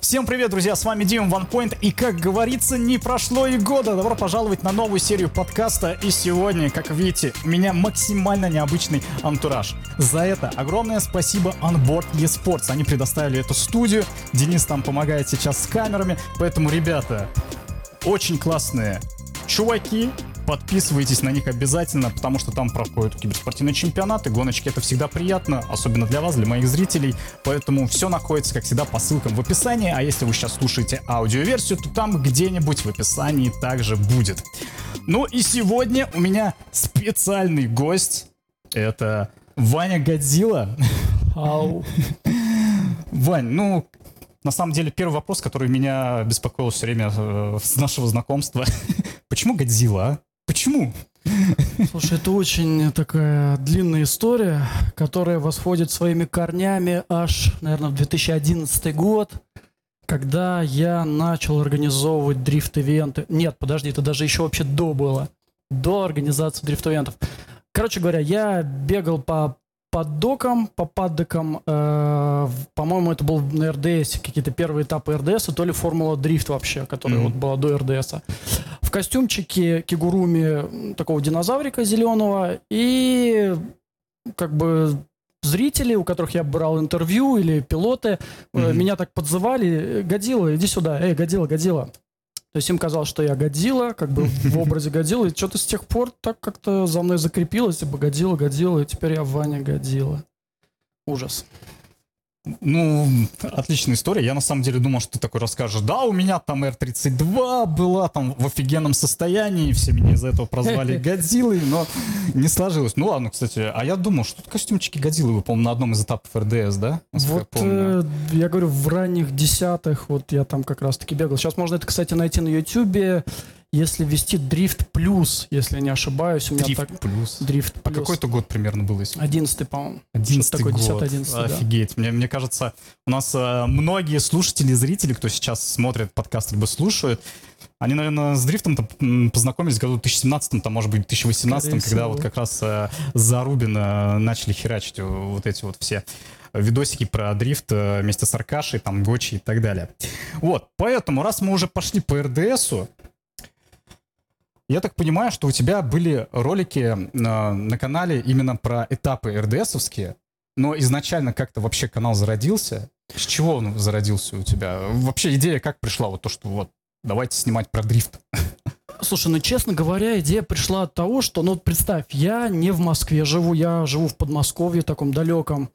Всем привет, друзья, с вами Дима Ванпоинт, и, как говорится, не прошло и года. Добро пожаловать на новую серию подкаста, и сегодня, как видите, у меня максимально необычный антураж. За это огромное спасибо Onboard eSports, они предоставили эту студию, Денис там помогает сейчас с камерами, поэтому, ребята, очень классные чуваки, Подписывайтесь на них обязательно, потому что там проходят киберспортивные чемпионаты, гоночки это всегда приятно, особенно для вас, для моих зрителей. Поэтому все находится, как всегда, по ссылкам в описании. А если вы сейчас слушаете аудиоверсию, то там где-нибудь в описании также будет. Ну и сегодня у меня специальный гость. Это Ваня Годзилла. Ау. Вань, ну, на самом деле, первый вопрос, который меня беспокоил все время э, с нашего знакомства. Почему Годзилла, а? Почему? Слушай, это очень такая длинная история, которая восходит своими корнями аж, наверное, в 2011 год, когда я начал организовывать дрифт-ивенты. Нет, подожди, это даже еще вообще до было. До организации дрифт-ивентов. Короче говоря, я бегал по поддокам, по паддокам, э, по-моему, это был на РДС, какие-то первые этапы РДС, то ли Формула Дрифт вообще, которая mm-hmm. вот была до РДС. В костюмчике кигуруми такого динозаврика зеленого и как бы зрители, у которых я брал интервью или пилоты, mm-hmm. меня так подзывали, Годила, иди сюда, эй, Годила, Годила. То есть им казалось, что я Годзилла, как бы в образе Годзиллы. И что-то с тех пор так как-то за мной закрепилось, типа Годзилла, Годзилла, и теперь я Ваня Годзилла. Ужас. Ну, отличная история. Я на самом деле думал, что ты такой расскажешь. Да, у меня там R32 была там в офигенном состоянии, все меня из-за этого прозвали Годзиллой, но не сложилось. Ну ладно, кстати, а я думал, что тут костюмчики Годзиллы вы, по-моему, на одном из этапов РДС, да? Вот, я, э, я говорю, в ранних десятых, вот я там как раз-таки бегал. Сейчас можно это, кстати, найти на Ютубе если ввести Drift Plus, если не ошибаюсь, у меня Drift так... Plus. Drift А какой-то год примерно был, если... Одиннадцатый, по-моему. Одиннадцатый год. 10 11 Офигеть. Да. Мне, мне кажется, у нас э, многие слушатели, зрители, кто сейчас смотрит подкаст либо слушают, они, наверное, с дрифтом-то познакомились в году 2017, там, может быть, 2018, когда всего. вот как раз э, Зарубина начали херачить вот эти вот все видосики про дрифт э, вместе с Аркашей, там, Гочи и так далее. Вот, поэтому, раз мы уже пошли по РДСу, я так понимаю, что у тебя были ролики на, на канале именно про этапы РДСовские, но изначально как-то вообще канал зародился. С чего он зародился у тебя? Вообще идея как пришла? Вот то, что вот давайте снимать про дрифт. Слушай, ну честно говоря, идея пришла от того, что, ну представь, я не в Москве живу, я живу в Подмосковье таком далеком,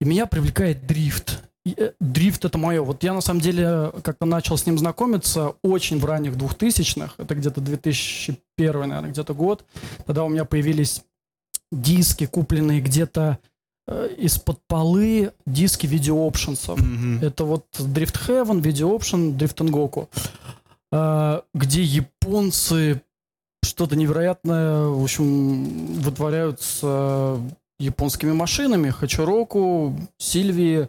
и меня привлекает дрифт. Э, дрифт это мое. Вот я на самом деле как-то начал с ним знакомиться очень в ранних двухтысячных. Это где-то 2001, наверное, где-то год. Тогда у меня появились диски, купленные где-то э, из-под полы диски Video Options. Mm-hmm. Это вот Drift Heaven, Video Option, Drift Goku. Э, где японцы что-то невероятное, в общем, вытворяют с э, японскими машинами. Хачуроку, Сильвии,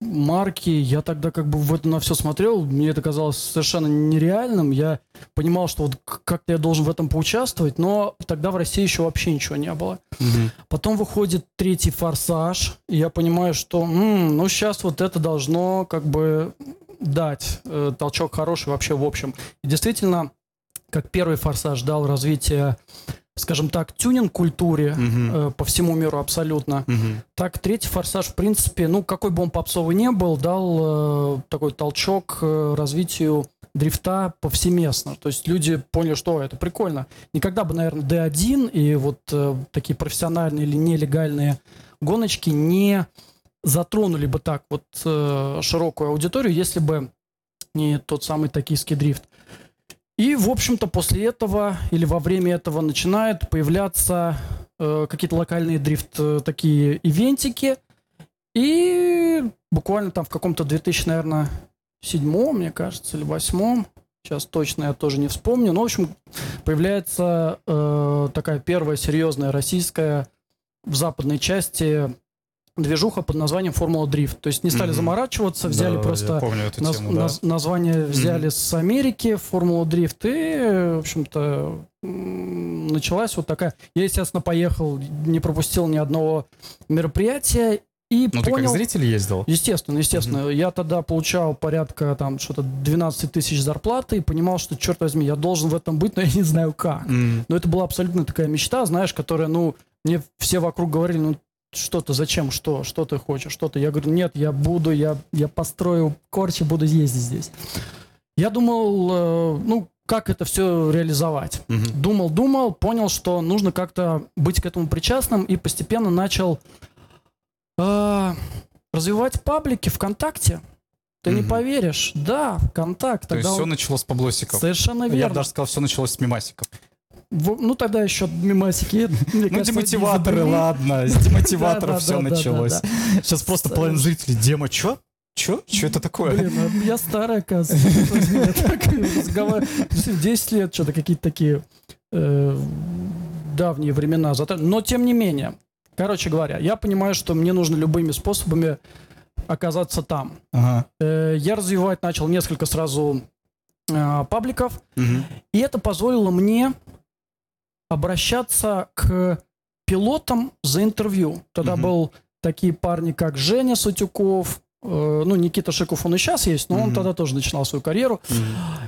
марки, я тогда как бы в это на все смотрел, мне это казалось совершенно нереальным, я понимал, что вот как-то я должен в этом поучаствовать, но тогда в России еще вообще ничего не было. Угу. Потом выходит третий «Форсаж», и я понимаю, что, м-м, ну сейчас вот это должно как бы дать э, толчок хороший вообще в общем. И действительно, как первый «Форсаж» дал развитие скажем так, тюнинг-культуре угу. э, по всему миру абсолютно. Угу. Так, третий форсаж, в принципе, ну, какой бы он попсовый не был, дал э, такой толчок э, развитию дрифта повсеместно. То есть люди поняли, что это прикольно. Никогда бы, наверное, D1 и вот э, такие профессиональные или нелегальные гоночки не затронули бы так вот э, широкую аудиторию, если бы не тот самый токийский дрифт. И, в общем-то, после этого или во время этого начинают появляться э, какие-то локальные дрифт э, такие ивентики. И буквально там в каком-то 2000, наверное, седьмом, мне кажется, или восьмом, сейчас точно я тоже не вспомню, но, в общем, появляется э, такая первая серьезная российская в западной части движуха под названием Формула Дрифт. То есть не стали mm-hmm. заморачиваться, взяли да, просто наз- тему, да. наз- название взяли mm-hmm. с Америки Формула Дрифт и, в общем-то, началась вот такая. Я, естественно, поехал, не пропустил ни одного мероприятия. И Ну, ты понял... как зритель ездил? Естественно, естественно. Я тогда получал порядка там что-то 12 тысяч зарплаты и понимал, что, черт возьми, я должен в этом быть, но я не знаю как. М. Но это была абсолютно такая мечта, знаешь, которая, ну, мне все вокруг говорили, ну, что ты, зачем, что, что ты хочешь, что ты. Я говорю, нет, я буду, я, я построю корчи, буду ездить здесь. Я думал, э, ну, как это все реализовать. Мгм. Думал, думал, понял, что нужно как-то быть к этому причастным и постепенно начал э, развивать паблики ВКонтакте. Ты не Мгм. поверишь, да, ВКонтакт. То есть тогда все он- началось с поблосиков. Совершенно Я бы верно. даже сказал, все началось с мимасиков. Ну тогда еще мимасики. Ну, кажется, демотиваторы, ладно, с демотиваторов все началось. Сейчас просто половина зрителей, Дема, чё? Чё? Чё это такое? Блин, а я старая, оказывается. черт возьми, я так разговариваю. Действительно, 10 лет, что-то какие-то такие э, давние времена. Но тем не менее, короче говоря, я понимаю, что мне нужно любыми способами оказаться там. Ага. Э, Я развивать начал несколько сразу э, пабликов, и это позволило мне обращаться к пилотам за интервью. Тогда Мгм. был такие парни, как Женя Сутюков, ну, Никита Шиков, он и сейчас есть, но он Мгм. тогда тоже начинал свою карьеру. Мгм.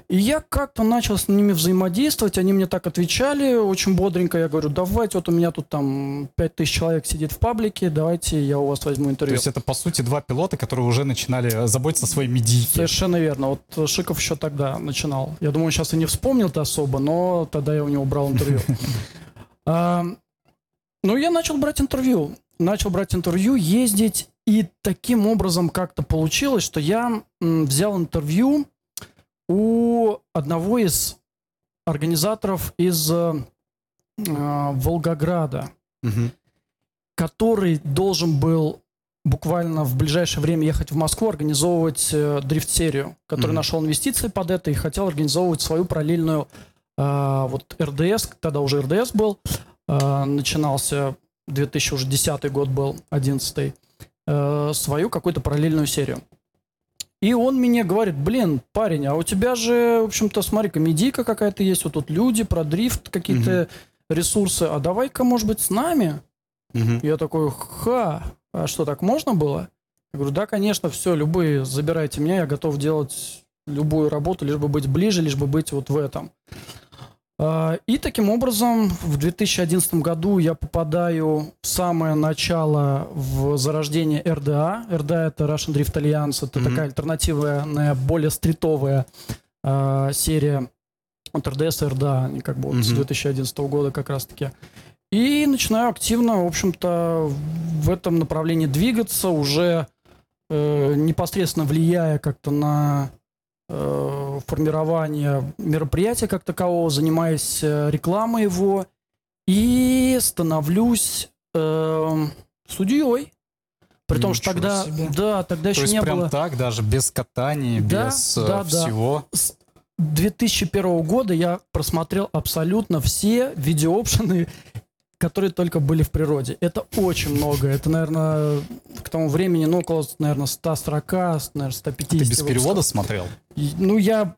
И я как-то начал с ними взаимодействовать, они мне так отвечали очень бодренько. Я говорю, давайте, вот у меня тут там 5000 человек сидит в паблике, давайте я у вас возьму То интервью. есть это, по сути, два пилота, которые уже начинали заботиться о своей медийке. Совершенно верно. Вот Шиков еще тогда начинал. Я думаю, он сейчас и не вспомнил-то особо, но тогда я у него брал интервью. Ну, я начал брать интервью. Начал брать интервью, ездить, и таким образом как-то получилось, что я взял интервью у одного из организаторов из э, э, Волгограда, Мгм. который должен был буквально в ближайшее время ехать в Москву, организовывать э, дрифт-серию, который Мгм. нашел инвестиции под это и хотел организовывать свою параллельную э, вот РДС, тогда уже РДС был, э, начинался 2010 год был, 11 э, свою какую-то параллельную серию. И он мне говорит, блин, парень, а у тебя же, в общем-то, смотри, комедийка какая-то есть, вот тут люди про дрифт, какие-то ресурсы, а давай-ка, может быть, с нами? Мгм. Я такой, ха, а что, так можно было? Я говорю, да, конечно, все, любые, забирайте меня, я готов делать любую работу, лишь бы быть ближе, лишь бы быть вот в этом. А, И таким образом в 2011 году я попадаю в самое начало в зарождение РДА. РДА это Russian Drift Alliance, это Мгм. такая альтернативная, более стритовая а, серия от РДС и РДА, они как бы вот с Мгм. 2011 года как раз-таки. И начинаю активно, в общем-то, в этом направлении двигаться, уже э, непосредственно влияя как-то на э, формирование мероприятия как такового, занимаясь э, рекламой его и становлюсь э, судьей. При том, что тогда, себе. да, тогда То еще есть не прям было. так, даже без катаний, Да, без э, да, да. всего. С 2001 года я просмотрел абсолютно все видеоопшены, которые только были в природе. Это очень много. Это, наверное, к тому времени, ну, около, наверное, 140, наверное, 150. Ты без выпусков. перевода смотрел? И, Ну, я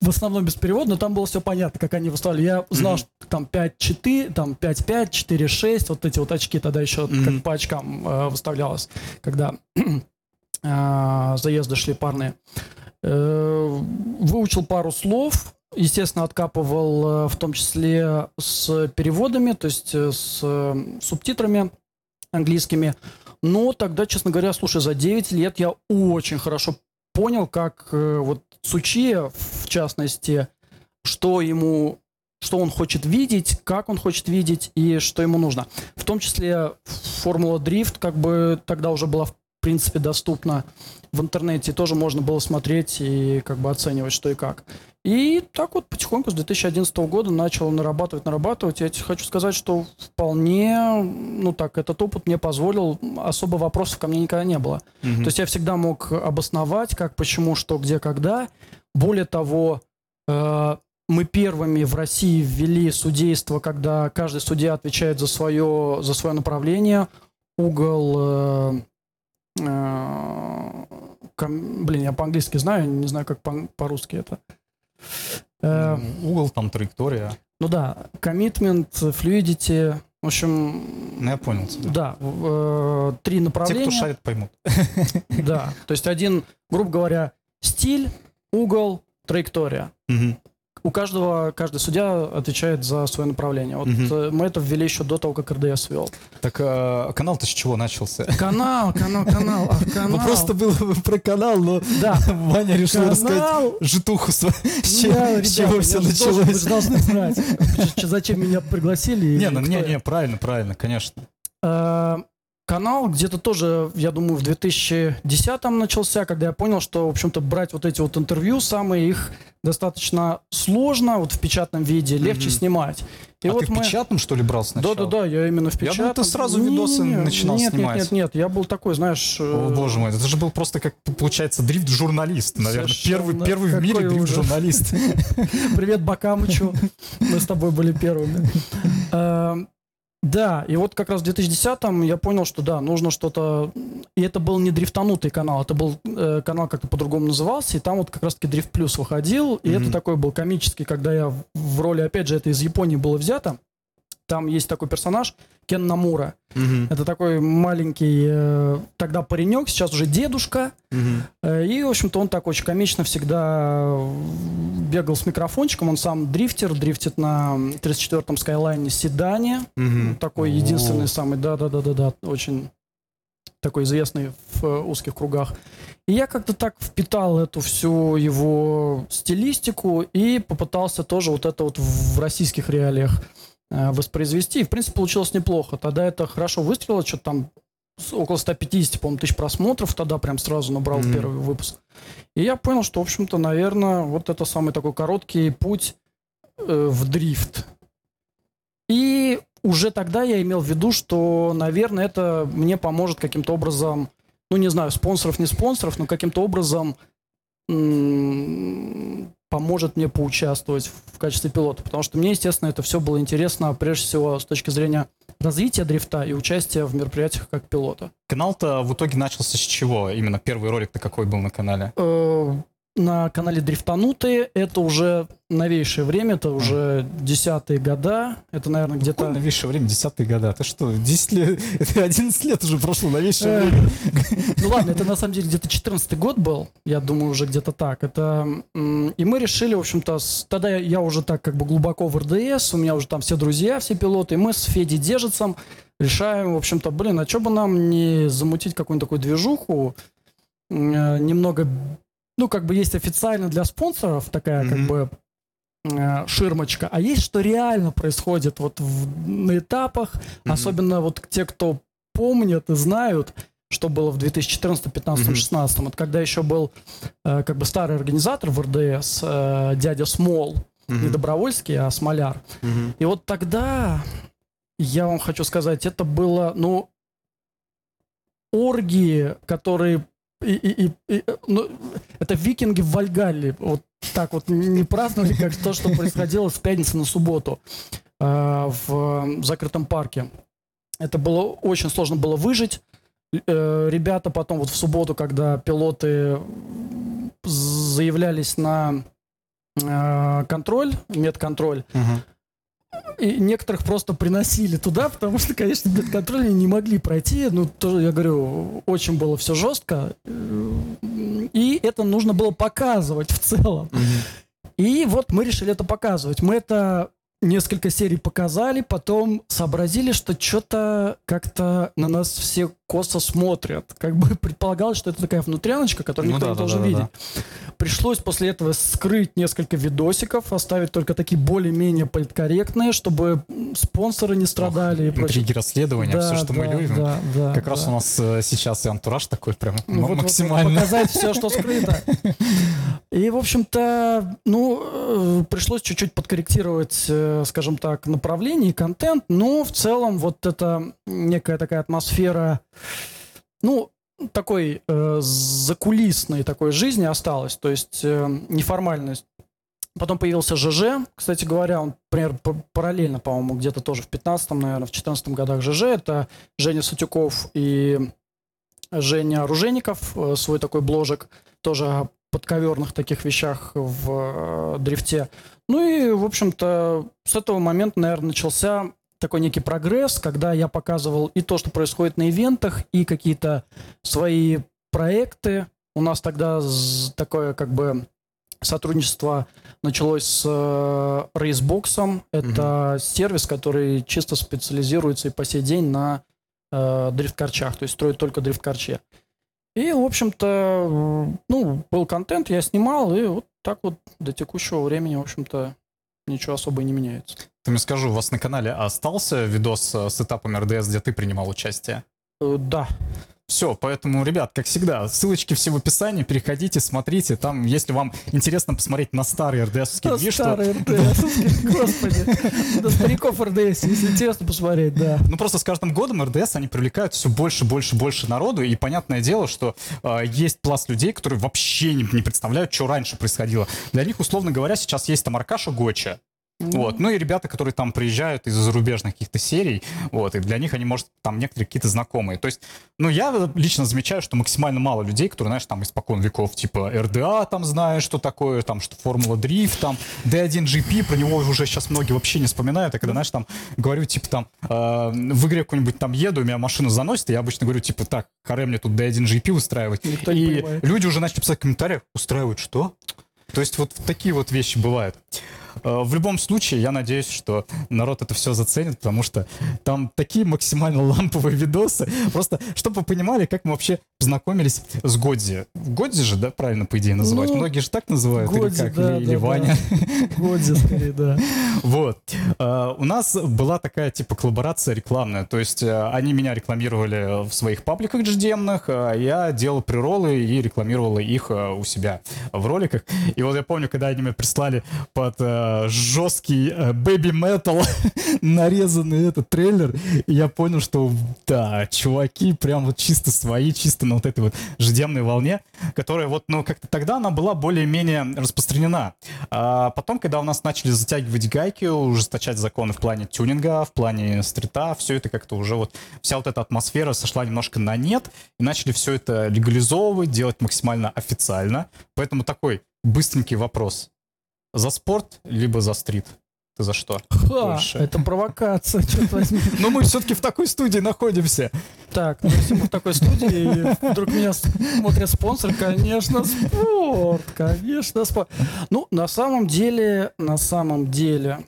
в основном без перевода, но там было все понятно, как они выставляли. Я знал, Мгм. что там 5-4, там 5-5, 4-6, вот эти вот очки тогда еще Мгм. как по очкам э, выставлялось, когда э, заезды шли парные. Э, выучил пару слов, естественно, откапывал э, в том числе с переводами, то есть э, с э, субтитрами английскими. Но тогда, честно говоря, слушай, за 9 лет я очень хорошо понял, как вот Сучия, в частности, что ему, что он хочет видеть, как он хочет видеть и что ему нужно. В том числе Формула Дрифт как бы тогда уже была в принципе доступна в интернете, тоже можно было смотреть и как бы оценивать, что и как. И так вот потихоньку с 2011 года начал нарабатывать, нарабатывать. Я тебе хочу сказать, что вполне, ну так, этот опыт мне позволил, особо вопросов ко мне никогда не было. Мгм. То есть я всегда мог обосновать, как, почему, что, где, когда. Более того, э, мы первыми в России ввели судейство, когда каждый судья отвечает за свое, за свое направление. Угол... э, э, ком- блин, я по-английски знаю, не знаю, как по- по-русски это. Э, Угол, там траектория. ну да, commitment, fluidity, В общем, Ну, я понял тебя. да, э, три Те, направления. кто шарит, поймут. Да, то есть один, грубо говоря, стиль, угол, траектория. Мгм. У каждого, каждый судья отвечает за свое направление. Вот э, мы это ввели еще до того, как РДС вел. Так э, канал-то с чего начался? Канал, канал, канал, ах, канал. Ну, просто был про канал, но Да, Ваня решил рассказать канал. житуху свою. С я, с чего все должен- Вы началось. же должны знать, зачем меня пригласили. Не, ну не, не, правильно, правильно, конечно. Э, Канал где-то тоже, я думаю, в 2010 начался, когда я понял, что, в общем-то, брать вот эти вот интервью самые, их достаточно сложно, вот в печатном виде, легче Мгм. снимать. И а вот ты в мы... печатном, что ли, брал сначала? Да-да-да, я именно в Я печатном. думал, ты сразу видосы Не-не-не, начинал нет, снимать. Нет, нет, нет, я был такой, знаешь... О, э, боже мой, это же был просто, как получается, дрифт-журналист, наверное. Первый, первый в мире дрифт-журналист. Привет Бакамычу, мы с тобой были первыми. Да, и вот как раз в 2010-м я понял, что да, нужно что-то... И это был не дрифтанутый канал, это был э, канал как-то по-другому назывался, и там вот как раз-таки Дрифт Плюс выходил, и Мгм. это такой был комический, когда я в роли, опять же, это из Японии было взято. Там есть такой персонаж Кен Намура. Мгм, Это такой маленький э, тогда паренек, сейчас уже дедушка, мгм. Э, И, в общем-то, он так очень комично всегда э, бегал с микрофончиком. Он сам дрифтер, дрифтит на 34-м Скайлайне седане. Мгм. Такой О. единственный самый, да-да-да-да-да, очень такой известный в э, узких кругах. И я как-то так впитал эту всю его стилистику и попытался тоже вот это вот в российских реалиях воспроизвести. И, в принципе, получилось неплохо. Тогда это хорошо выстрелило, что-то там около 150, по-моему, тысяч просмотров тогда прям сразу набрал Мгм. первый выпуск. И я понял, что, в общем-то, наверное, вот это самый такой короткий путь э, в дрифт. И уже тогда я имел в виду, что, наверное, это мне поможет каким-то образом, ну, не знаю, спонсоров, не спонсоров, но каким-то образом м, поможет мне поучаствовать в качестве пилота. Потому что мне, естественно, это все было интересно, прежде всего, с точки зрения развития дрифта и участия в мероприятиях как пилота. Канал-то в итоге начался с чего? Именно первый ролик-то какой был на канале? На канале Дрифтанутые. Это уже новейшее время, это уже десятые года. Это, наверное, Какое где-то... новейшее время, десятые года. Ты что, 10 лет, это 11 лет уже прошло, новейшее Э, время. Ну ладно, это на самом деле где-то 14 год был, я думаю, уже где-то так. Это и мы решили, в общем-то, с- тогда я, уже так как бы глубоко в РДС, у меня уже там все друзья, все пилоты, и мы с Федей Дежицем решаем, в общем-то, блин, а что бы нам не замутить какую-нибудь такую движуху, э, немного, ну как бы есть официально для спонсоров такая как Мгм. бы э, ширмочка, а есть что реально происходит вот в- на этапах, Мгм. особенно вот те, кто помнят и знают, что было в 2014, 2015, Мгм. 2016. Вот когда еще был э, как бы старый организатор в РДС, э, дядя Смол, не Мгм. Добровольский, а Смоляр. Мгм. И вот тогда, я вам хочу сказать, это было, ну, оргии, которые... И, и- и- и, э, ну, это викинги в Вальгалле. Вот так вот не праздновали, как то, что происходило с пятницы на субботу э, в закрытом парке. Это было очень сложно было выжить. Э, Ребята потом вот в субботу, когда пилоты заявлялись на э, контроль, медконтроль, Мгм. И некоторых просто приносили туда, потому что, конечно, медконтроль не могли пройти. Ну, тоже, я говорю, очень было все жестко. И это нужно было показывать в целом. Мгм. И вот мы решили это показывать. Мы это несколько серий показали, потом сообразили, что что-то как-то на нас все косо смотрят. Как бы предполагалось, что это такая внутряночка, которую Ну никто да, не да, должен да, да, видеть. Пришлось после этого скрыть несколько видосиков, оставить только такие более-менее политкорректные, чтобы спонсоры не страдали и прочее. Интриги расследования, все, что мы да, любим. да, да, Как раз да. у нас э, сейчас и антураж такой прям Ну, вот- вот- вот максимально. показать все, что скрыто. И, в общем-то, ну, э, пришлось чуть-чуть подкорректировать, э, скажем так, направление и контент, но в целом вот эта некая такая атмосфера, ну, такой э, закулисной такой жизни осталась, то есть э, неформальность. Потом появился ЖЖ, кстати говоря, он, например, параллельно, по-моему, где-то тоже в 15-м, наверное, в 14 годах ЖЖ, это Женя Сутюков и Женя Оружейников, э, свой такой бложек, тоже о подковерных таких вещах в э, дрифте. Ну и, в общем-то, с этого момента, наверное, начался такой некий прогресс, когда я показывал и то, что происходит на ивентах, и какие-то свои проекты. У нас тогда такое как бы сотрудничество началось с э, Racebox. Это угу. сервис, который чисто специализируется и по сей день на э, дрифт-карчах, то есть строит только дрифт-карче. И, в общем-то, ну, был контент, я снимал, и вот так вот до текущего времени, в общем-то, ничего особо и не меняется. Ты мне скажи, у вас на канале остался видос с этапом РДС, где ты принимал участие? Э, да. Все, поэтому, ребят, как всегда, ссылочки все в описании, переходите, смотрите. Там, если вам интересно посмотреть на старый РДСовский на движ, старый что... РДСовский, господи. На стариков РДС, если интересно посмотреть, да. Ну, просто с каждым годом РДС, они привлекают все больше, больше, больше народу, и понятное дело, что э, есть пласт людей, которые вообще не, не представляют, что раньше происходило. Для них, условно говоря, сейчас есть там Аркаша Гоча, вот. Ну и ребята, которые там приезжают из зарубежных каких-то серий, вот, и для них они, может, там некоторые какие-то знакомые. То есть, ну, я лично замечаю, что максимально мало людей, которые, знаешь, там испокон веков, типа РДА там знаешь, что такое, там, что Формула Дрифт, там, D1GP, про него уже сейчас многие вообще не вспоминают, а когда, знаешь, там, говорю, типа, там, э, в игре какой-нибудь там еду, меня машину заносит, и я обычно говорю, типа, так, харе мне тут D1GP устраивать. Никто и люди уже начали писать в комментариях, устраивают что? То есть вот такие вот вещи бывают. Э, в любом случае, я надеюсь, что народ это все заценит, потому что там такие максимально ламповые видосы. Просто, чтобы вы понимали, как мы вообще познакомились с Годзи. Годзи же, да, правильно, по идее, называть? Ну, Многие же так называют, Годзи, или как? Да, или, да, или Ваня? Да. Годзи, скорее, да. Вот. Uh, у нас была такая, типа, коллаборация рекламная. То есть uh, они меня рекламировали в своих пабликах GDM-ных, а я делал приролы и рекламировал их uh, у себя в роликах. И вот я помню, когда они мне прислали под жесткий бэби-метал нарезанный этот трейлер, я понял, что да, чуваки прям вот чисто свои, чисто на вот этой вот ждемной волне, которая вот, ну, как-то тогда она была более-менее распространена. А потом, когда у нас начали затягивать гайки, ужесточать законы в плане тюнинга, в плане стрита, все это как-то уже вот, вся вот эта атмосфера сошла немножко на нет, и начали все это легализовывать, делать максимально официально. Поэтому такой быстренький вопрос. За спорт, либо за стрит? Ты за что? Ха, это провокация, черт возьми. Но мы все-таки в такой студии находимся. Так, ну если мы в такой студии, вдруг меня смотрит спонсор, конечно, спорт, конечно, спорт. Ну, на самом деле, на самом деле,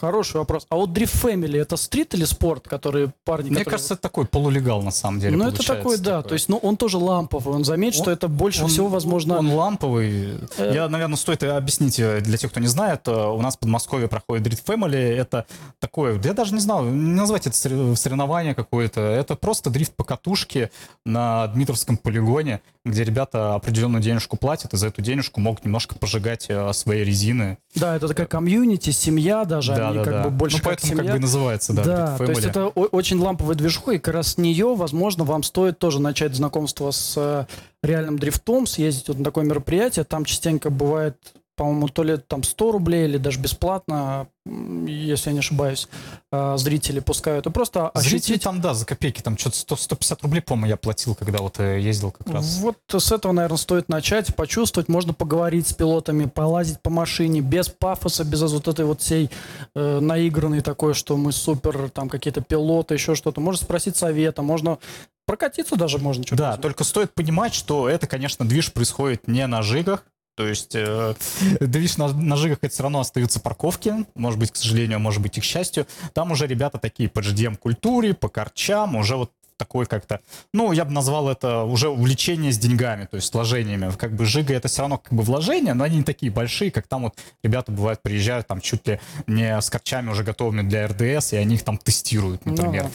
Хороший вопрос. А вот Drift Family это стрит или спорт, которые парни... Мне которые... кажется, это такой полулегал на самом деле. Ну, это такой, да. Такой. То есть, ну, он тоже ламповый. Он заметит, он, что это больше он, всего возможно. Он ламповый. Э... Я, наверное, стоит объяснить э, для тех, кто не знает. Э, у нас в Подмосковье проходит Drift Family. Это такое, я даже не знаю, не назвать это соревнование какое-то. Это просто дрифт по катушке на Дмитровском полигоне, где ребята определенную денежку платят, и за эту денежку могут немножко пожигать э, свои резины. Да, это такая комьюнити, семья даже. Да, да, как да. бы больше ну, поэтому как, как бы и называется, да. Да, то есть это очень ламповая движуха, и как раз с нее, возможно, вам стоит тоже начать знакомство с э, реальным дрифтом, съездить вот на такое мероприятие. Там частенько бывает по-моему, то ли там 100 рублей или даже бесплатно, если я не ошибаюсь, а, зрители пускают. И просто ощутить... Зрители там, да, за копейки, там что-то 150 рублей, по-моему, я платил, когда вот э, ездил как раз. Вот с этого, наверное, стоит начать, почувствовать, можно поговорить с пилотами, полазить по машине, без пафоса, без вот этой вот всей э, наигранной такой, что мы супер, там какие-то пилоты, еще что-то. Можно спросить совета, можно прокатиться даже можно. Да, только стоит понимать, что это, конечно, движ происходит не на жигах, то есть, э, да видишь, на, на жигах это все равно остаются парковки, может быть, к сожалению, может быть, и к счастью. Там уже ребята такие по GDM-культуре, по корчам, уже вот такой как-то, ну, я бы назвал это уже увлечение с деньгами, то есть вложениями. Как бы жига это все равно как бы вложения, но они не такие большие, как там вот ребята бывают приезжают там чуть ли не с корчами уже готовыми для РДС, и они их там тестируют, например. No.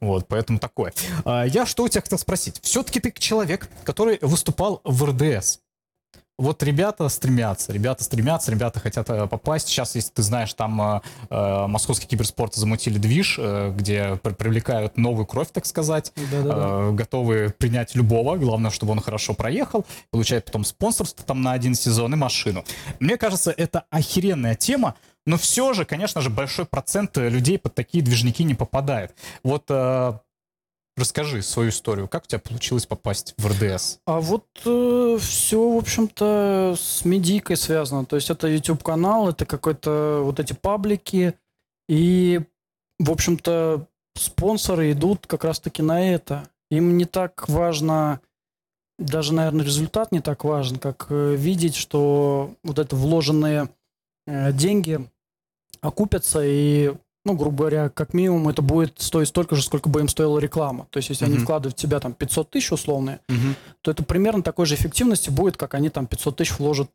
Ну вот, поэтому такое. А, я что у тебя хотел спросить? Все-таки ты человек, который выступал в РДС вот ребята стремятся, ребята стремятся, ребята хотят э, попасть. Сейчас, если ты знаешь, там э, э московский киберспорт замутили движ, э, где привлекают новую кровь, так сказать, э, готовы принять любого, главное, чтобы он хорошо проехал, получает потом спонсорство там на один сезон и машину. Мне кажется, это охеренная тема, но все же, конечно же, большой процент людей под такие движники не попадает. Вот э, Расскажи свою историю. Как у тебя получилось попасть в РДС? А вот э, все, в общем-то, с медийкой связано. То есть это YouTube-канал, это какой-то вот эти паблики. И в общем-то, спонсоры идут как раз-таки на это. Им не так важно, даже, наверное, результат не так важен, как э, видеть, что вот это вложенные э, деньги окупятся и ну, грубо говоря, как минимум это будет стоить столько же, сколько бы им стоила реклама. То есть, если Мгм. они вкладывают в тебя там 500 тысяч условные, Мгм. то это примерно такой же эффективности будет, как они там 500 тысяч вложат,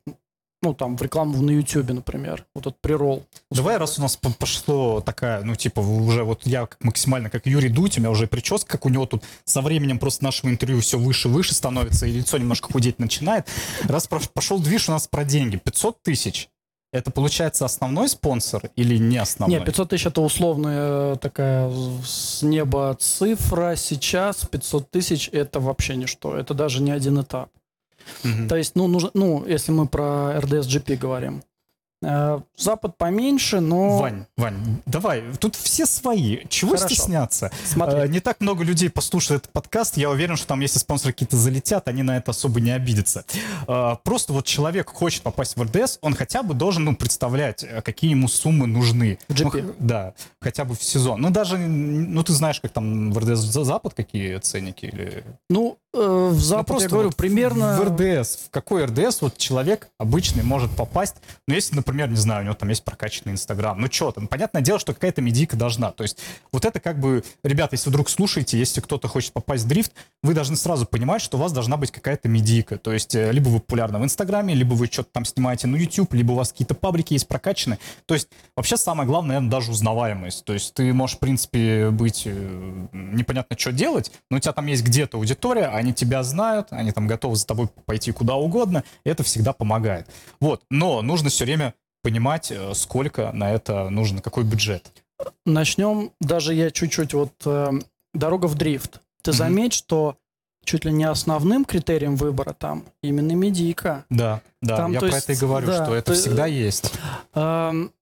ну, там, в рекламу на YouTube, например. Вот этот прирол. Давай, раз у нас по- пошло такая, ну, типа, уже вот я максимально как Юрий Дудь, у меня уже прическа, как у него тут со временем просто нашего интервью все выше и выше становится, и лицо немножко худеть начинает. Раз пошел движ у нас про деньги. 500 тысяч. Это, получается, основной спонсор или не основной? Не, 500 тысяч это условная э, такая с неба цифра. Сейчас 500 тысяч это вообще ничто. Это даже не один этап. Мгм. То есть, ну, нужно, ну, если мы про RDS-GP говорим. Э, Запад поменьше, но... Вань, Вань, давай, тут все свои. Чего Хорошо. стесняться? Смотри, Э, Не так много людей послушают этот подкаст. Я уверен, что там, если спонсоры какие-то залетят, они на это особо не обидятся. Э, Просто вот человек хочет попасть в РДС, он хотя бы должен ну, представлять, какие ему суммы нужны. GP. Ну, х- да, хотя бы в сезон. Ну, даже, ну, ты знаешь, как там в РДС за Запад какие ценники? Или... ну, э, в Ну, Запад, просто я говорю, вот примерно... В РДС, в какой РДС вот человек обычный может попасть? Ну, если, например, не знаю, у него там есть прокачанный Инстаграм, ну что там, понятное дело, что какая-то медийка должна. То есть вот это как бы, ребята, если вдруг слушаете, если кто-то хочет попасть в дрифт, вы должны сразу понимать, что у вас должна быть какая-то медийка. То есть э, либо вы популярны в Инстаграме, либо вы что-то там снимаете на YouTube, либо у вас какие-то паблики есть прокачанные. То есть вообще самое главное, наверное, даже узнаваемость. То есть ты можешь, в принципе, быть э, непонятно, что делать, но у тебя там есть где-то аудитория, они тебя знают, они там готовы за тобой пойти куда угодно, и это всегда помогает. Вот, но нужно все время понимать, э, сколько на это нужно, какой бюджет. Начнем, даже я чуть-чуть, вот э, дорога в дрифт. Ты заметь, что чуть ли не основным критерием выбора там именно медийка. Да, да, Там, я про есть, это и говорю, да, что это то- всегда есть. Эм,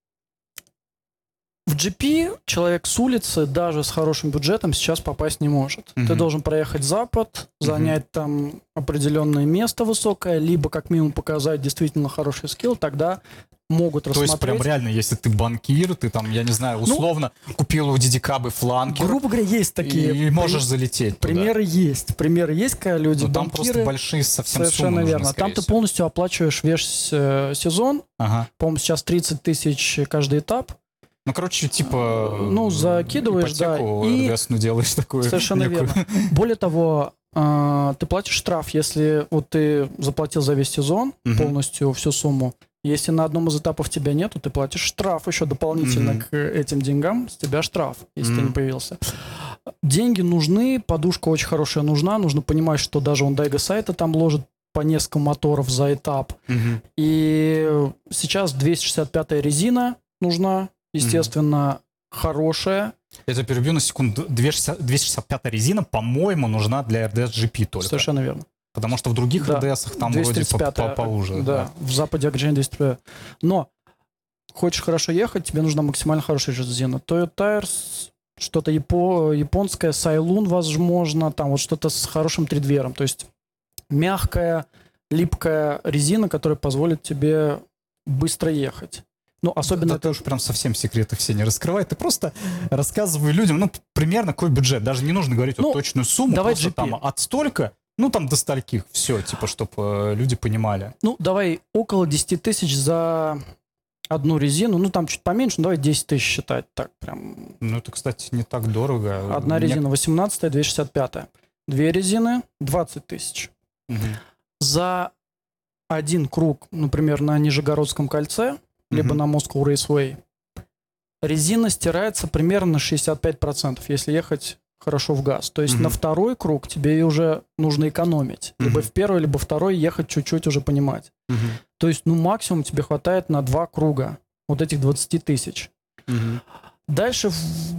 В GP человек с улицы даже с хорошим бюджетом сейчас попасть не может. Ты Мгм. должен проехать запад, занять там определенное место высокое, либо как минимум показать действительно хороший скилл, тогда могут То есть рассмотреть. прям реально, если ты банкир, ты там, я не знаю, условно купил у дидикабы фланкер, Грубо говоря, есть и, такие и можешь при- залететь туда. примеры есть. Примеры есть, когда люди Но там банкиры, просто большие совсем Совершенно суммы нужны, верно. скорее Там ты всего. полностью оплачиваешь весь э, сезон. Ага. По-моему, сейчас 30 тысяч каждый этап. Ну, короче, типа... Ну, закидываешь, да, и- делаешь такую... Совершенно некую. верно. Более того, э, ты платишь штраф, если вот ты заплатил за весь сезон Мгм. полностью всю сумму. Если на одном из этапов тебя нету, ты платишь штраф еще дополнительно Мгм. к этим деньгам. С тебя штраф, если ты Мгм. не появился. Деньги нужны, подушка очень хорошая нужна. Нужно понимать, что даже он Дайга сайта там ложит по несколько моторов за этап. Мгм. И сейчас 265 резина нужна, естественно, хорошая. Я тебя перебью на секунду. 260 265 резина, по-моему, нужна для RDS GP только. Совершенно верно. Потому что в других Да. RDS там вроде по- 235 по- поуже. Да, в Западе ограничение 235. Но хочешь хорошо ехать, тебе нужна максимально хорошая резина. Toyota Tires, что-то япо- японское, Сайлун, возможно, там вот что-то с хорошим тридвером. То есть мягкая, липкая резина, которая позволит тебе быстро ехать. Ну, особенно Да ты уж прям совсем секреты все не раскрывай. Ты просто рассказывай людям, ну, примерно какой бюджет. Даже не нужно говорить вот Ну, точную сумму. давай просто GP. там от столько, ну, там до стольких. Все, типа, чтобы люди понимали. Ну, давай около 10 тысяч за одну резину. Ну, там чуть поменьше, но давай 10 тысяч считать. Так, прям. Ну, это, кстати, не так дорого. Одна Мне- резина 18 265 Две резины 20 тысяч. Мгм. За один круг, например, на Нижегородском кольце, либо Мгм. на Moscow Raceway, резина стирается примерно на 65%, если ехать хорошо в газ. То есть Мгм. на второй круг тебе уже нужно экономить. Либо Мгм. в первый, либо второй ехать чуть-чуть уже понимать. Мгм. То есть, ну, максимум тебе хватает на два круга вот этих 20 тысяч. Мгм. Дальше,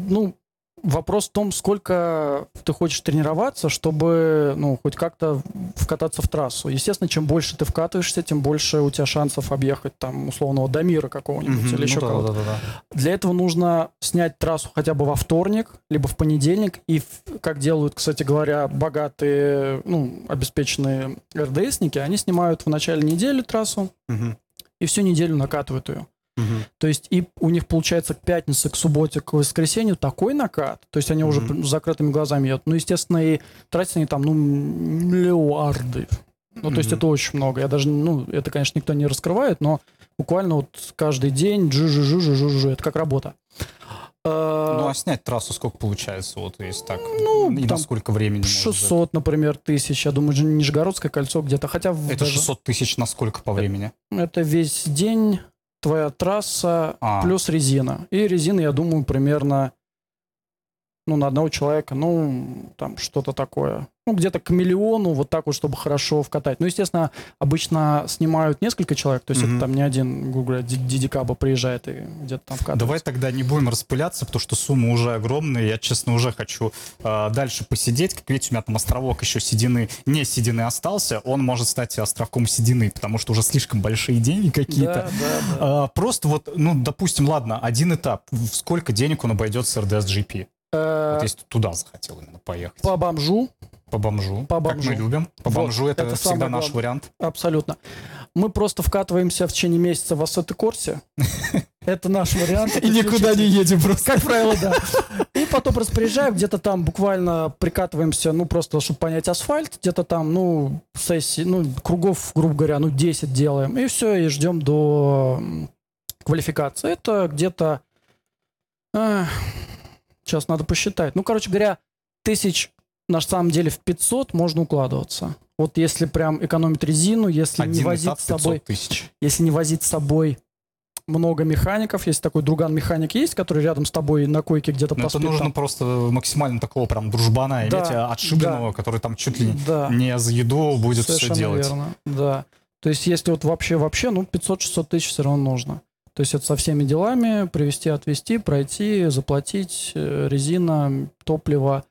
ну, вопрос в том, сколько ты хочешь тренироваться, чтобы, ну, хоть как-то вкататься в трассу. Естественно, чем больше ты вкатываешься, тем больше у тебя шансов объехать там условного Дамира какого-нибудь Мгм. или еще Ну да, кого-то. да, да, да. Для этого нужно снять трассу хотя бы во вторник, либо в понедельник. И, как делают, кстати говоря, богатые, ну, обеспеченные РДСники, они снимают в начале недели трассу Мгм. и всю неделю накатывают ее. Угу. То есть и у них получается к пятнице, к субботе, к воскресенью такой накат. То есть они угу. уже с закрытыми глазами едут. Ну, естественно, и тратят они там, ну, миллиарды. Ну, то есть это очень много. Я даже, ну, это, конечно, никто не раскрывает, но буквально вот каждый день джу-жу-жу-жу-жу, это как работа. А, ну, а снять трассу сколько получается, вот, если так? Ну, и там на сколько времени? 600, например, тысяч. Я думаю, Нижегородское кольцо где-то. Хотя Это даже... 600 тысяч на сколько по времени? Это весь день, твоя трасса, а. плюс резина. И резина, я думаю, примерно ну, на одного человека, ну, там что-то такое. Ну, где-то к миллиону, вот так вот, чтобы хорошо вкатать. Ну, естественно, обычно снимают несколько человек, то есть mm-hmm. это там не один, грубо говоря, Дидикаба приезжает и где-то там вкатывает. Давай тогда не будем распыляться, потому что сумма уже огромная. Я, честно, уже хочу э, дальше посидеть. Как видите, у меня там островок еще седины, не седины остался. Он может стать островком седины, потому что уже слишком большие деньги какие-то. Да, да, да. Э, просто вот, ну, допустим, ладно, один этап. Сколько денег он обойдется RDS-GP? Э, вот если ты туда захотел именно поехать. По бомжу. По бомжу. По бомжу. Как мы любим. По вот, бомжу это, это всегда наш главное. вариант. Абсолютно. Мы просто вкатываемся в течение месяца в Ассеты Корсе. Это наш вариант. И никуда не едем просто. Как правило, да. И потом распоряжаем, где-то там буквально прикатываемся, ну, просто, чтобы понять асфальт, где-то там, ну, сессии, ну, кругов, грубо говоря, ну, 10 делаем. И все, и ждем до квалификации. Это где-то Сейчас надо посчитать. Ну, короче говоря, тысяч на самом деле в 500 можно укладываться. Вот если прям экономить резину, если Один не возить с собой... Тысяч. Если не возить с собой много механиков, если такой друган механик есть, который рядом с тобой на койке где-то поспит. Это нужно там. просто максимально такого прям дружбана да, иметь, а отшибленного, да, который там чуть ли да. не за еду будет Совершенно все делать. верно, да. То есть если вот вообще-вообще, ну 500-600 тысяч все равно нужно. То есть это со всеми делами, привезти, отвезти, пройти, заплатить, э, резина, топливо,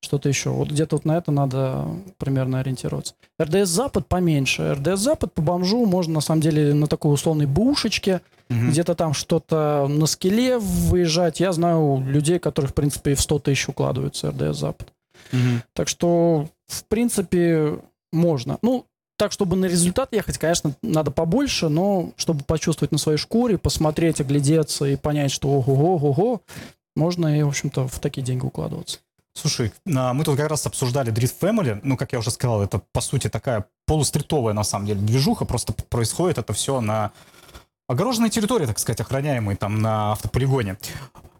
что-то еще. Вот где-то вот на это надо примерно ориентироваться. РДС Запад поменьше. РДС Запад по бомжу можно на самом деле на такой условной бушечке, угу. где-то там что-то на скеле выезжать. Я знаю людей, которых, в принципе, и в 100 тысяч укладываются РДС Запад. Угу. Так что, в принципе, можно. Ну, так, чтобы на результат ехать, конечно, надо побольше, но чтобы почувствовать на своей шкуре, посмотреть, оглядеться и понять, что ого-го-го, можно и, в общем-то, в такие деньги укладываться. Слушай, а, мы тут как раз обсуждали Drift Family, ну, как я уже сказал, это, по сути, такая полустритовая, на самом деле, движуха, просто происходит это все на огороженной территории, так сказать, охраняемой там на автополигоне.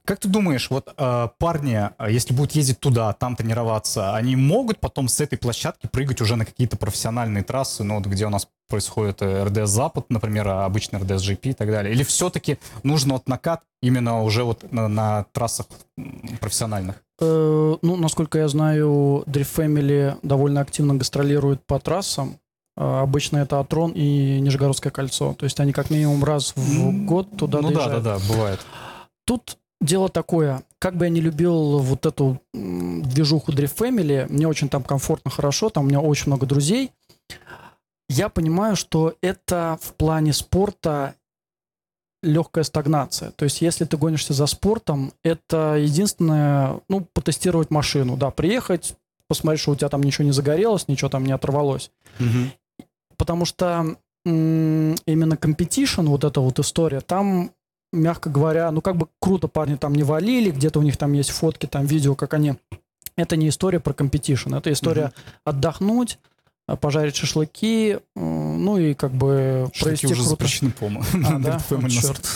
Как ты думаешь, вот э, парни, э, если будут ездить туда, там тренироваться, они могут потом с этой площадки прыгать уже на какие-то профессиональные трассы, ну вот где у нас происходит э, РДС Запад, например, а обычный РДС GP и так далее? Или все-таки нужно вот накат именно уже вот на, на трассах профессиональных? Э, ну, насколько я знаю, Drift Family довольно активно гастролирует по трассам. Э, обычно это Атрон и Нижегородское кольцо. То есть они как минимум раз в год туда ну, доезжают. Ну да, да, да, бывает. Тут Дело такое, как бы я не любил вот эту движуху Drift Family, мне очень там комфортно, хорошо, там у меня очень много друзей. Я понимаю, что это в плане спорта легкая стагнация. То есть, если ты гонишься за спортом, это единственное, ну, потестировать машину, да, приехать, посмотреть, что у тебя там ничего не загорелось, ничего там не оторвалось. Угу. Потому что именно competition, вот эта вот история, там мягко говоря, ну как бы круто парни там не валили, где-то у них там есть фотки, там видео, как они... Это не история про competition, это история угу. отдохнуть, пожарить шашлыки, э, ну и как бы Шашлыки провести уже круто... запрещены, по-моему. А, да? О, черт.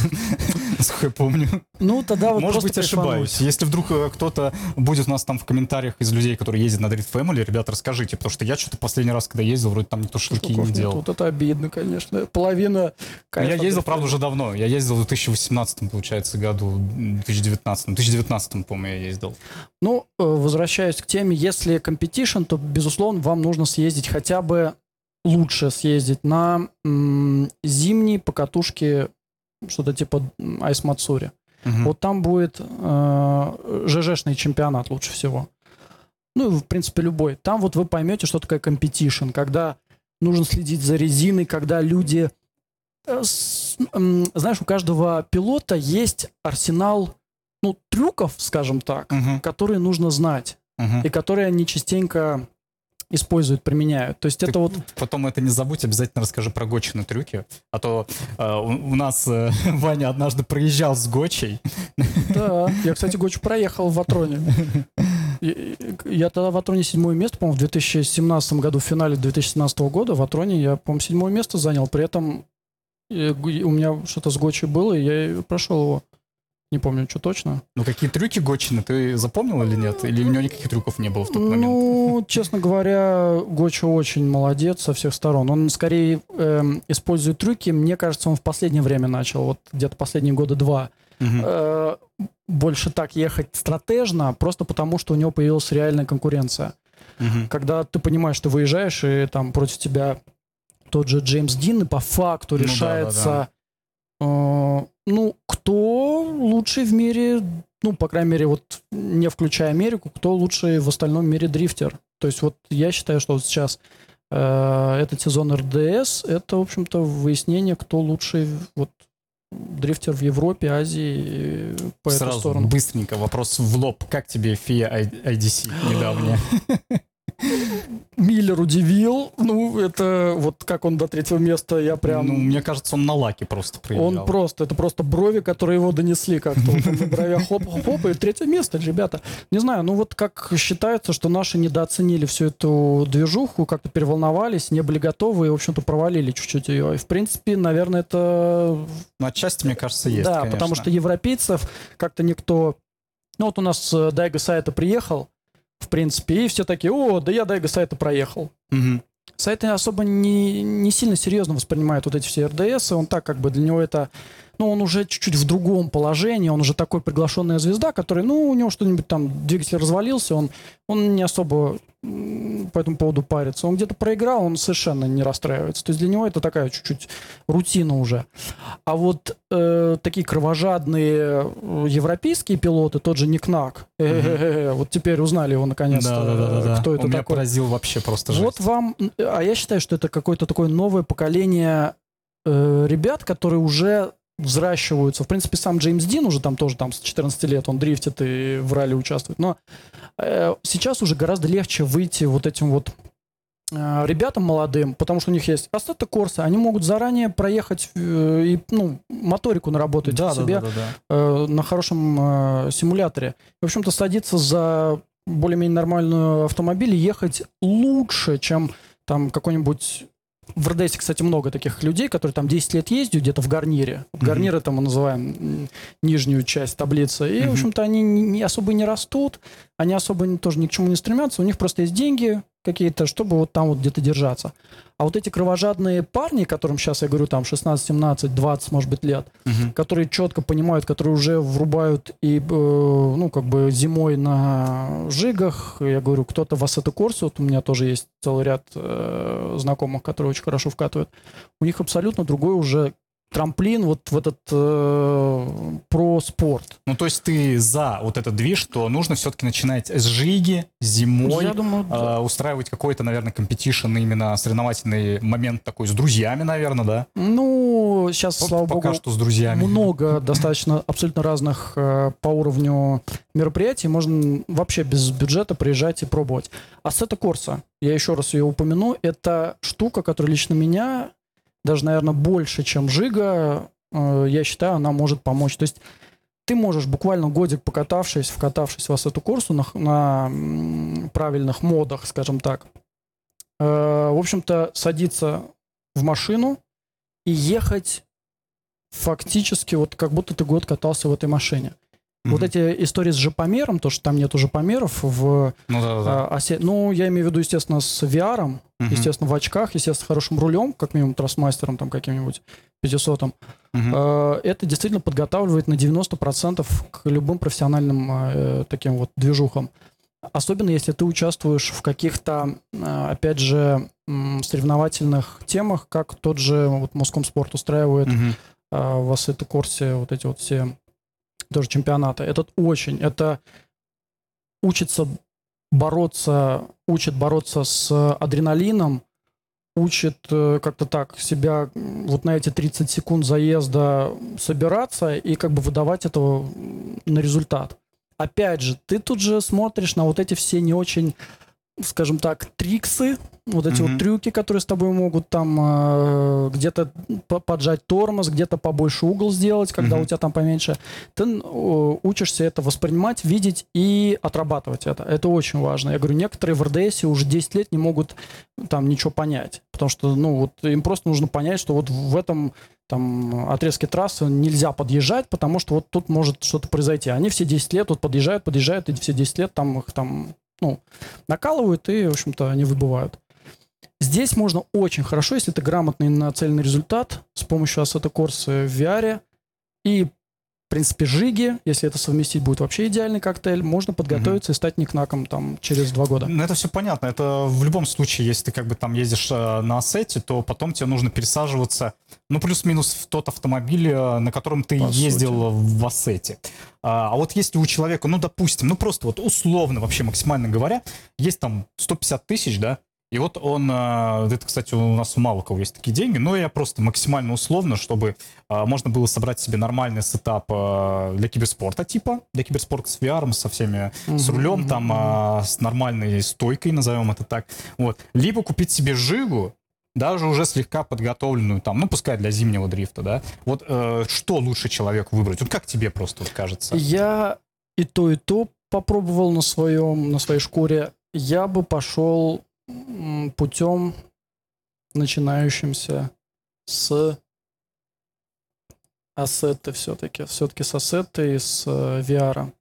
Насколько я помню. Ну, тогда вот Может быть, ошибаюсь. Если вдруг э, кто-то будет у нас там в комментариях из людей, которые ездят на Drift Family, ребята, расскажите, потому что я что-то последний раз, когда ездил, вроде там никто шашлыки не делал. Вот это обидно, конечно. Половина... Ну, я ездил, правда, уже давно. Я ездил в 2018, получается, году, 2019. 2019, по-моему, я ездил. Ну, возвращаясь к теме, если competition, то, безусловно, вам нужно съездить хотя хотя бы лучше съездить на м, зимние покатушки, что-то типа Айс Мацури. Угу. Вот там будет э, ЖЖшный чемпионат лучше всего. Ну, в принципе, любой. Там вот вы поймете, что такое competition, когда нужно следить за резиной, когда люди... Э, с, э, знаешь, у каждого пилота есть арсенал, ну, трюков, скажем так, угу. которые нужно знать. Угу. И которые они частенько используют, применяют. То есть Ты это вот... Потом это не забудь, обязательно расскажи про Гочины трюки. А то э, у, у нас э, Ваня однажды проезжал с Гочей. Да, я, кстати, Гочу проехал в и- Я тогда в Ватроне седьмое место, по-моему, в 2017 году, в финале 2017 года в Ватроне я, по-моему, седьмое место занял. При этом э, у меня что-то с Гочей было, и я прошел его. Не помню, что точно. Ну какие трюки гочины, ты запомнил или нет? Или у него никаких трюков не было в тот момент? Ну, честно говоря, Гоча очень молодец со всех сторон. Он скорее эм, использует трюки. Мне кажется, он в последнее время начал, вот где-то последние года два, Мгм. э, больше так ехать стратежно, просто потому что у него появилась реальная конкуренция. Мгм. Когда ты понимаешь, что выезжаешь, и там против тебя тот же Джеймс Дин, и по факту Ну решается, ну, кто лучший в мире, ну, по крайней мере, вот не включая Америку, кто лучший в остальном мире дрифтер. То есть вот я считаю, что вот сейчас э, этот сезон РДС, это, в общем-то, выяснение, кто лучший вот дрифтер в Европе, Азии, по эту Сразу сторону. быстренько вопрос в лоб. Как тебе FIA IDC недавняя? Миллер удивил. Ну, это вот как он до третьего места, я прям... Ну, мне кажется, он на лаке просто проявлял. Он просто, это просто брови, которые его донесли как-то. Вот он на бровях хоп-хоп, и третье место, ребята. Не знаю, ну вот как считается, что наши недооценили всю эту движуху, как-то переволновались, не были готовы и, в общем-то, провалили чуть-чуть ее. И, в принципе, наверное, это... Ну, отчасти, мне кажется, есть, да, конечно. потому что европейцев как-то никто... Ну вот у нас э, Дайго Сайта приехал, в принципе, и все такие, о, да я Дайго Сайта проехал. Мгм. Сайт особо не, не сильно серьезно воспринимает вот эти все РДС, он так как бы для него это, ну, он уже чуть-чуть в другом положении, он уже такой приглашенная звезда, который, ну, у него что-нибудь там, двигатель развалился, он, он не особо по этому поводу парится. Он где-то проиграл, он совершенно не расстраивается. То есть для него это такая чуть-чуть рутина уже. А вот э, такие кровожадные э, европейские пилоты, тот же Никнак, э-э-э, вот теперь узнали его наконец-то, Да-да-да-да. кто это Он меня такой. поразил вообще просто Вот вам, а я считаю, что это какое-то такое новое поколение э, ребят, которые уже взращиваются. В принципе, сам Джеймс Дин уже там тоже там с 14 лет, он дрифтит и в ралли участвует. Но э, сейчас уже гораздо легче выйти вот этим вот э, ребятам молодым, потому что у них есть Assetto Corsa, они могут заранее проехать э, и ну, моторику наработать Да, да, себе да, да, да. э, на хорошем э, симуляторе. В общем-то, садиться за более-менее нормальную автомобиль и ехать лучше, чем там какой-нибудь... В РДС, кстати, много таких людей, которые там 10 лет ездят где-то в гарнире. Вот Мгм. Гарнир это мы называем нижнюю часть таблицы. И, Мгм. в общем-то, они не, не особо не растут, они особо не- тоже ни к чему не стремятся. У них просто есть деньги какие-то, чтобы вот там вот где-то держаться. А вот эти кровожадные парни, которым сейчас я говорю, там 16, 17, 20, может быть, лет, Мгм. которые четко понимают, которые уже врубают и, э, ну, как бы зимой на жигах. Я говорю, кто-то в Ассетто Корсо, вот у меня тоже есть целый ряд э, знакомых, которые очень хорошо вкатывают. У них абсолютно другой уже трамплин вот в этот э, про спорт. Ну, то есть ты за вот этот движ, что нужно все-таки начинать с жиги, зимой, Я думаю, да. а, устраивать какой-то, наверное, competition, именно соревновательный момент такой с друзьями, наверное, да? ну, сейчас, Вот слава Пока богу, что с друзьями. много достаточно абсолютно разных э, по уровню мероприятий. Можно вообще без бюджета приезжать и пробовать. Assetto Corsa, я еще раз ее упомяну, это штука, которая лично меня, даже, наверное, больше, чем Жига, э, я считаю, она может помочь. То есть ты можешь буквально годик покатавшись, вкатавшись в Ассету Корсу на, на, правильных модах, скажем так, э, в общем-то, садиться в машину и ехать фактически вот как будто ты год катался в этой машине. Мгм. Вот эти истории с жопомером, то, что там нету жопомеров в Ну, да, да, а, осе- Ну, я имею в виду, естественно, с VR, Мгм. естественно, в очках, естественно, с хорошим рулем, как минимум трансмастером там каким-нибудь 500 Мгм. Э, Это действительно подготавливает на 90% к любым профессиональным э, таким вот движухам. Особенно если ты участвуешь в каких-то, э, опять же, соревновательных темах, как тот же вот Москомспорт устраивает Мгм. а, в Ассетто Корсе вот эти вот все тоже чемпионаты. Этот очень, это учится бороться, учит бороться с адреналином, учит э, как-то так себя вот на эти 30 секунд заезда собираться и как бы выдавать это на результат. Опять же, ты тут же смотришь на вот эти все не очень скажем так, триксы, вот эти Мгм. вот трюки, которые с тобой могут там э, где-то по- поджать тормоз, где-то побольше угол сделать, когда Мгм. у тебя там поменьше. Ты о, учишься это воспринимать, видеть и отрабатывать это. Это очень важно. Я говорю, некоторые в РДС уже 10 лет не могут там ничего понять, потому что, ну, вот им просто нужно понять, что вот в этом там отрезке трассы нельзя подъезжать, потому что вот тут может что-то произойти. Они все 10 лет вот подъезжают, подъезжают, и все 10 лет там их там, ну, накалывают и, в общем-то, они выбывают. Здесь можно очень хорошо, если ты грамотный нацеленный результат с помощью Assetto Corsa в VR и, принципе, жиги, если это совместить, будет вообще идеальный коктейль, можно подготовиться и стать никнаком там через два года. Ну, это все понятно. Это в любом случае, если ты как бы там ездишь э, на ассете, то потом тебе нужно пересаживаться, ну, плюс-минус в тот автомобиль, э, на котором ты По ездил в ассете. А, а вот если у человека, ну, допустим, ну, просто вот условно вообще максимально говоря, есть там 150 тысяч, да, и вот он, э, это, кстати, у нас мало у кого есть такие деньги, но я просто максимально условно, чтобы э, можно было собрать себе нормальный сетап э, для киберспорта типа, для киберспорта с VR, со всеми, с рулем, там, а, с нормальной стойкой, назовем это так. Вот. Либо купить себе жигу, даже уже слегка подготовленную, там, ну, пускай для зимнего дрифта, да. Вот э, что лучше человеку выбрать? Вот как тебе просто вот кажется? Я и то, и то попробовал на своем, на своей шкуре. Я бы пошел путем начинающимся с ассеты все-таки. Все-таки с ассеты и с э, VR.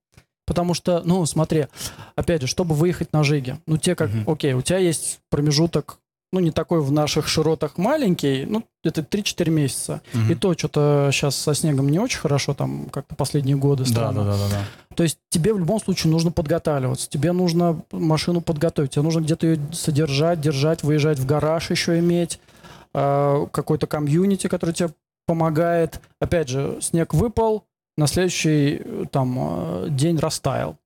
Потому что, ну, смотри, опять же, чтобы выехать на жиге, ну, те как, Мгм. окей, у тебя есть промежуток, ну, не такой в наших широтах маленький, ну, это 3-4 месяца. Мгм. И то что-то сейчас со снегом не очень хорошо, там как-то последние годы Да, странно. да, да, да, да. То есть тебе в любом случае нужно подготавливаться, тебе нужно машину подготовить, тебе нужно где-то ее содержать, держать, выезжать в гараж еще иметь, э, какой-то комьюнити, который тебе помогает. Опять же, снег выпал, на следующий э, там э, день растаял.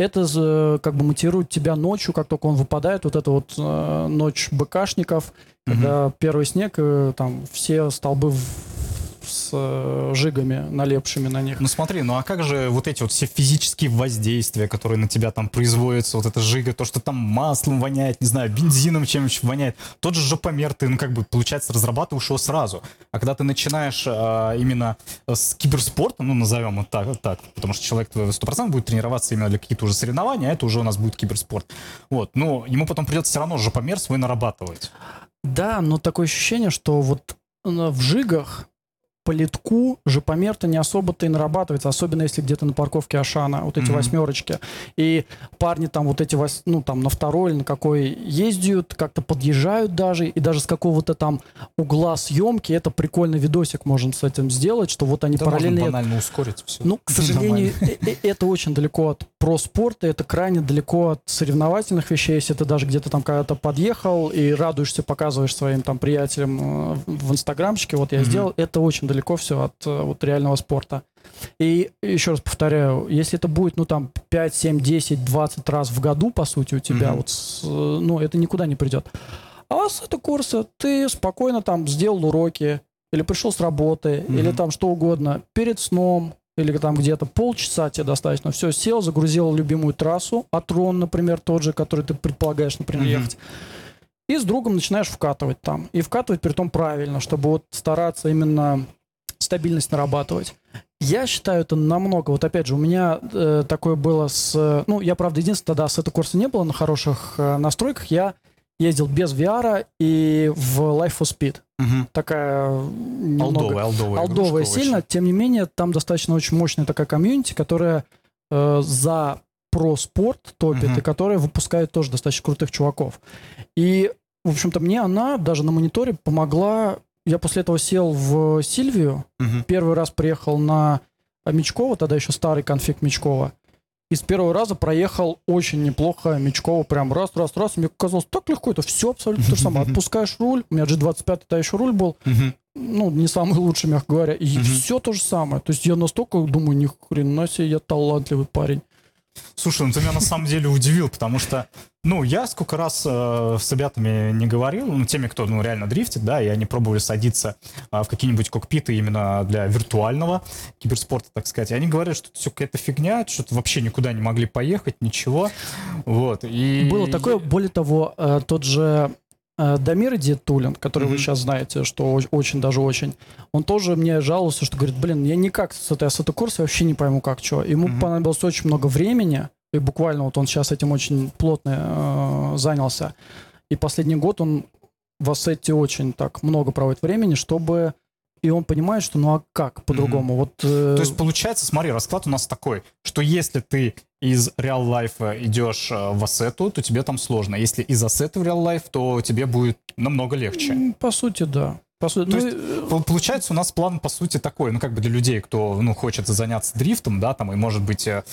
Это з- как бы мотивирует тебя ночью, как только он выпадает, вот эта вот э, ночь БКшников, когда первый снег, э, там все столбы с э, жигами, налепшими на них. Ну смотри, ну а как же вот эти вот все физические воздействия, которые на тебя там производятся, вот эта жига, то, что там маслом воняет, не знаю, бензином чем-нибудь воняет, тот же жопомер ты, ну как бы, получается, разрабатываешь его сразу. А когда ты начинаешь а, именно с киберспортом, ну назовем это так, вот так, потому что человек 100% будет тренироваться именно для каких-то уже соревнований, а это уже у нас будет киберспорт. Вот, но ему потом придется все равно жопомер свой нарабатывать. Да, но такое ощущение, что вот э, в жигах по литку жопомер-то не особо-то и нарабатывается, особенно если где-то на парковке Ашана, вот эти Мгм. восьмерочки. И парни там вот эти, вось- ну там на второй или на какой ездят, как-то подъезжают даже, и даже с какого-то там угла съемки, это прикольный видосик можно с этим сделать, что вот они Да, можно параллельно банально ускорить все. ну, к сожалению, э- э- это очень далеко от про-спорта, это крайне далеко от соревновательных вещей. Если ты даже где-то там когда-то подъехал и радуешься, показываешь своим там приятелям э, в инстаграмчике, вот я сделал, это очень далеко все от э, вот реального спорта. И еще раз повторяю, если это будет, ну, там, 5, 7, 10, 20 раз в году, по сути, у тебя, Мгм. вот, с, э, ну, это никуда не придет. А у вас это курсы, ты спокойно там сделал уроки, или пришел с работы, Мгм. или там что угодно, перед сном, или там где-то полчаса тебе достаточно. Все, сел, загрузил любимую трассу, Атрон, например, тот же, который ты предполагаешь, например, Мгм. ехать. И с другом начинаешь вкатывать там. И вкатывать при том правильно, чтобы вот стараться именно стабильность нарабатывать. Я считаю это намного. Вот опять же, у меня э, такое было с... Ну, я, правда, единственное, тогда с этого курса не было на хороших э, настройках. Я ездил без VR и в Life for Speed. Мгм. Такая э, немного... Алдовая, алдовая. Алдовая сильно, очень. тем не менее, там достаточно очень мощная такая комьюнити, которая э, за про-спорт топит, Мгм. и которая выпускает тоже достаточно крутых чуваков. И, в общем-то, мне она даже на мониторе помогла. Я после этого сел в Сильвию, Мгм. первый раз приехал на Мечкова, тогда еще старый конфиг Мечкова. И с первого раза проехал очень неплохо Мечкова, прям раз, раз, раз. Мне казалось так легко, это все абсолютно то же самое. Отпускаешь руль, у меня G25 тогда еще руль был, ну, не самый лучший, мягко говоря, и все то же самое. То есть я настолько думаю, ни хрена себе, я талантливый парень. Слушай, ну ты меня на самом деле удивил, потому что, ну, я сколько раз э, с ребятами не говорил, ну, теми, кто, ну, реально дрифтит, да, и они пробовали садиться э, в какие-нибудь кокпиты именно для виртуального киберспорта, так сказать, и они говорят, что это все какая-то фигня, что-то вообще никуда не могли поехать, ничего, вот, и... Было такое, более того, э, тот же Дамир Диетулин, который вы Мгм. сейчас знаете, что очень даже очень, он тоже мне жаловался, что говорит, блин, я никак с этой Assetto Corsa вообще не пойму, как что. Ему Мгм. понадобилось очень много времени, и буквально вот он сейчас этим очень плотно э, занялся. И последний год он в Ассете очень так много проводит времени, чтобы... И он понимает, что ну а как по-другому? Вот, э, То есть получается, смотри, расклад у нас такой, что если ты из реал лайфа идешь в ассету, то тебе там сложно. Если из ассета в реал лайф, то тебе будет намного легче. по сути, да. По сути, То ну, есть э, Пол- Получается, у нас план, по сути, такой, ну, как бы для людей, кто, ну, хочет заняться дрифтом, да, там, и, может быть, э,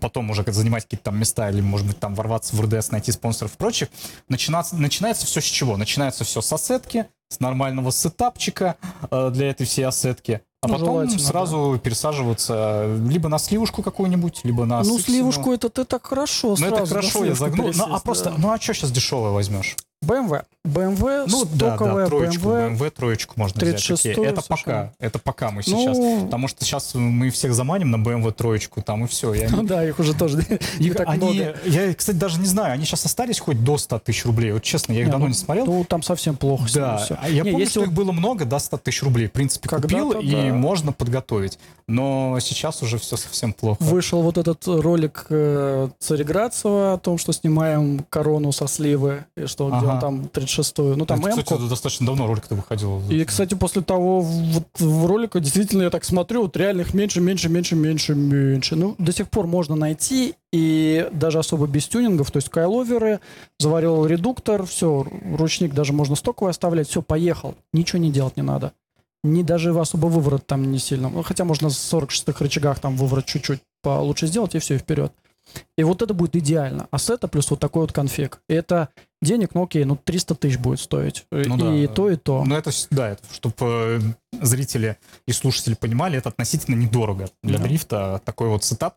потом уже занимать какие-то там места, или, может быть, там, ворваться в РДС, найти спонсоров и прочих, начинаться, начинается все с чего? Начинается все с ассетки, с нормального сетапчика э, для этой всей ассетки, а Ну, потом сразу пересаживаться либо на сливушку какую-нибудь, либо на ну сливушку это ты так хорошо Ну, это хорошо, я загнул. Ну, а просто, да. ну, а что сейчас дешевое возьмешь? BMW. BMW, Ну, да, стоковая да, троечку, BMW. BMW троечку можно взять. 36-ю Окей, Это совершенно. пока, это пока мы сейчас. Ну, Потому что сейчас мы всех заманим на BMW троечку, там и все. И ну да, их уже тоже не так они- много. я, кстати, даже не знаю, они сейчас остались хоть до 100 тысяч рублей. Вот честно, я их давно ну, не смотрел. Ну, там совсем плохо. да, я помню, что их было много, до 100 тысяч рублей. В принципе, купил, и да. можно подготовить. Но сейчас уже все совсем плохо. Вышел вот этот ролик э, Цареградцева о том, что снимаем корону со сливы, и что где Ага. он там 36-ю. Ну, там Это, М-ку. кстати, это достаточно давно ролик-то выходил. И, кстати, после того вот в ролика действительно я так смотрю, вот реально их меньше, меньше, меньше, меньше, меньше. Ну, до сих пор можно найти, и даже особо без тюнингов, то есть кайловеры, заварил редуктор, все, ручник даже можно стоковый оставлять, все, поехал. Ничего не делать не надо. Не даже особо выворот там не сильно. Хотя можно с 46-х рычагах там выворот чуть-чуть получше сделать, и все, и вперед. И вот это будет идеально. Assetto плюс вот такой вот конфиг. И это денег, ну окей, ну 300 тысяч будет стоить. Ну и да. то, и то. Ну, это, с- да, это, чтобы зрители и слушатели понимали, это относительно недорого для Да. дрифта, такой вот сетап.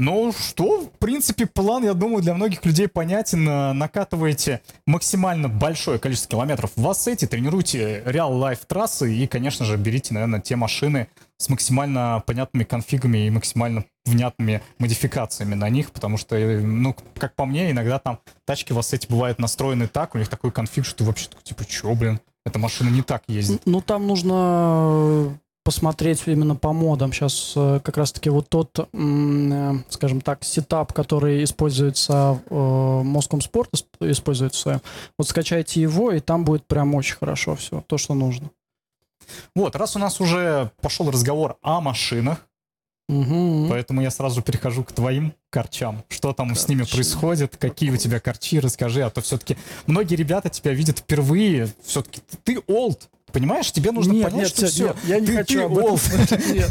Ну что, в принципе, план, я думаю, для многих людей понятен. Э, Накатываете максимально большое количество километров в ассете, тренируйте реал-лайф трассы и, конечно же, берите, наверное, те машины с максимально понятными конфигами и максимально внятными модификациями на них, потому что, э, ну, как по мне, иногда там тачки в ассете бывают настроены так, у них такой конфиг, что ты вообще такой, типа, чё, блин, эта машина не так ездит. Ну, там нужно э, посмотреть именно по модам. Сейчас как раз-таки вот тот, э, скажем так, сетап, который используется в э, Sport, исп- используется, вот скачайте его, и там будет прям очень хорошо все, то, что нужно. Вот, раз у нас уже пошел разговор о машинах, Мгм. поэтому я сразу перехожу к твоим корчам. Что там с ними Корчи. происходит, какие у тебя корчи, расскажи, а то все-таки многие ребята тебя видят впервые, все-таки ты олд, понимаешь, тебе нужно нет, понять, нет, что всё, все. нет, я не ты- хочу ты об этом нет.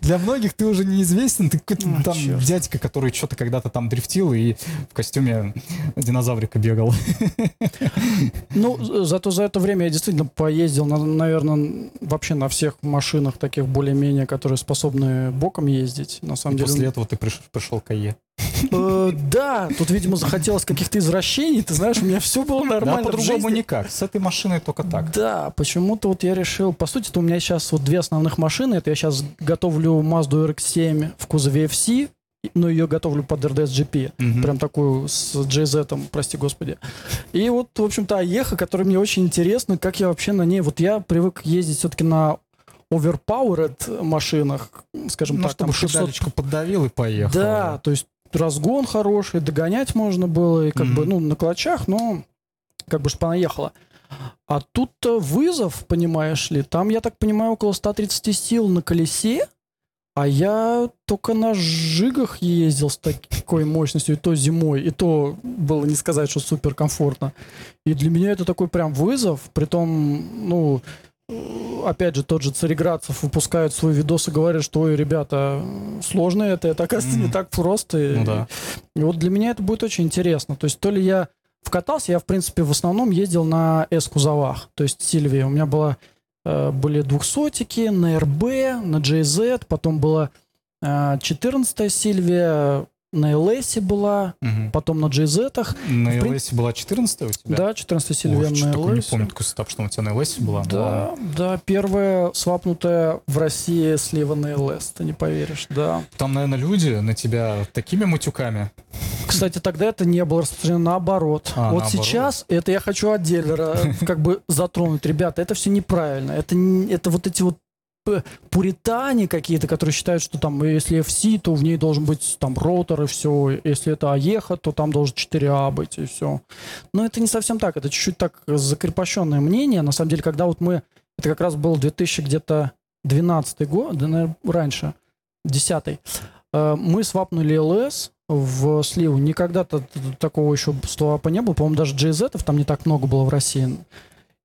Для многих ты уже неизвестен, ты какой-то А, там чёрт. дядька, который что-то когда-то там дрифтил и в костюме динозаврика бегал. Ну, зато за это время я действительно поездил, наверное, вообще на всех машинах таких более-менее, которые способны боком ездить. На И самом деле, после этого ты приш- пришел к АЕ. Э, Да, тут, видимо, захотелось каких-то извращений. Ты знаешь, у меня все было Да, нормально. в по-другому никак. С этой машиной только так. Да, почему-то вот я решил... По сути, у меня сейчас вот две основных машины. Это я сейчас готовлю Mazda RX-7 в кузове FC, но ее готовлю под RDS GP. Прям такую с JZ, прости господи. И вот, в общем-то, Аеха, которая мне очень интересна, как я вообще на ней... Вот я привык ездить все-таки на overpowered машинах, скажем Ну, так, чтобы там 600 педалечку поддавил и поехал. да, то есть разгон хороший, догонять можно было, и как Мгм. бы, ну, на клочах, но как бы, чтобы она ехала. А тут-то вызов, понимаешь ли, там, я так понимаю, около 130 сил на колесе, а я только на жигах ездил с такой мощностью, и то зимой, и то было не сказать, что супер комфортно. И для меня это такой прям вызов, притом, ну, э, опять же, тот же Цареградцев выпускает свой видос и говорит, что, ой, ребята, сложно это, это, оказывается, не Мгм. так просто. И- Ну да. и вот для меня это будет очень интересно. То есть то ли я вкатался, я, в принципе, в основном ездил на S-кузовах. То есть Сильвия. У меня была, э, были двухсотики на RB, на JZ, потом была э, 14 Сильвия, на LS была, Мгм. потом на GZ. На в прин- LS была 14 у тебя? Да, 14 Ой, Сильвия на такое не LS. помню такой сетап, что у тебя на LS была. Да, ладно. да, первая свапнутая в России слива на LS, ты не поверишь, да. Там, наверное, люди на тебя такими матюками. Кстати, тогда это не было распространено наоборот. А, вот наоборот. сейчас это я хочу отдельно ра- как бы затронуть. Ребята, это все неправильно. Это, это вот эти вот пуритане какие-то, которые считают, что там, если FC, то в ней должен быть там ротор и все. Если это АЕХа, то там должен 4А быть и все. Но это не совсем так. Это чуть-чуть так закрепощенное мнение. На самом деле, когда вот мы... Это как раз был 2000 где-то 12 год, да, наверное, раньше, 10 Э, Мы свапнули LS в сливу. Никогда т- т- такого еще свапа не было. По-моему, даже GZ там не так много было в России.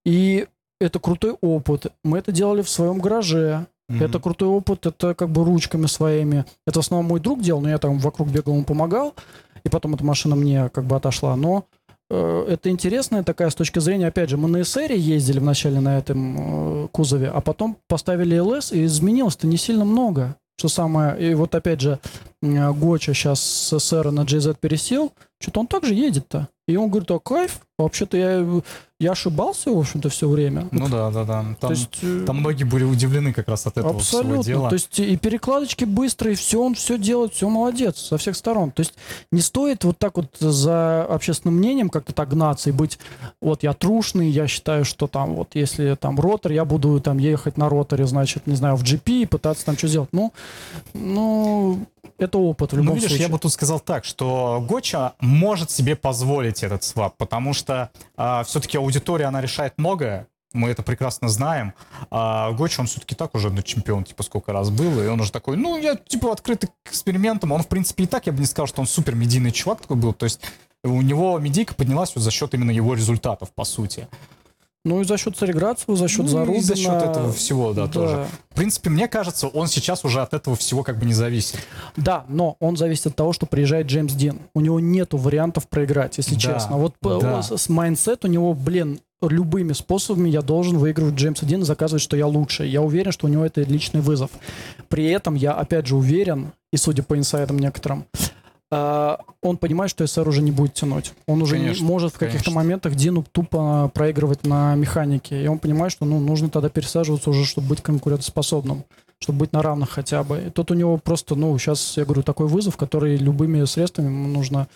И это крутой опыт. Мы это делали в своем гараже. Мгм. Это крутой опыт, это как бы ручками своими. Это в основном мой друг делал, но я там вокруг бегал, ему помогал. И потом эта машина мне как бы отошла. Но э, это интересная такая с точки зрения, опять же, мы на SR ездили вначале на этом э, кузове, а потом поставили LS, и изменилось-то не сильно много. Что самое, и вот опять же, э, Гоча сейчас с SR на GZ пересел, что-то он также едет-то. И он говорит, а кайф, вообще-то я, я ошибался, в общем-то, все время. Ну да, да, да. Там, То есть, э, там многие были удивлены как раз от этого Абсолютно. всего дела. То есть и перекладочки быстрые, все он все делает, все молодец со всех сторон. То есть не стоит вот так вот за общественным мнением как-то так гнаться и быть, вот я трушный, я считаю, что там вот если там ротор, я буду там ехать на роторе, значит, не знаю, в GP и пытаться там что сделать. Ну, ну, это опыт в Ну, любом видишь, случае. я бы тут сказал так, что Гоча может себе позволить этот свап, потому что все-таки аудитория, она решает многое, мы это прекрасно знаем. А Гоча, он все-таки так уже ну, чемпион, типа, сколько раз был, и он уже такой, ну, я, типа, открытый к экспериментам. Он, в принципе, и так, я бы не сказал, что он супер медийный чувак такой был, то есть у него медийка поднялась вот за счет именно его результатов, по сути. Ну и за счет Цареградцева, за счет Ну, Зарубина. и за счет этого всего, да, Да. тоже. В принципе, мне кажется, он сейчас уже от этого всего как бы не зависит. Да, но он зависит от того, что приезжает Джеймс Дин. У него нету вариантов проиграть, если Да, честно. Вот да. с, mindset у него, блин, любыми способами я должен выигрывать Джеймса Дина, заказывать, что я лучше. Я уверен, что у него это личный вызов. При этом я, опять же, уверен, и судя по инсайдам некоторым, он понимает, что SR уже не будет тянуть. Он уже Конечно, не может в каких-то моментах Дину тупо проигрывать на механике. И он понимает, что ну, нужно тогда пересаживаться уже, чтобы быть конкурентоспособным, чтобы быть на равных хотя бы. И тут у него просто, ну, сейчас, я говорю, такой вызов, который любыми средствами ему нужно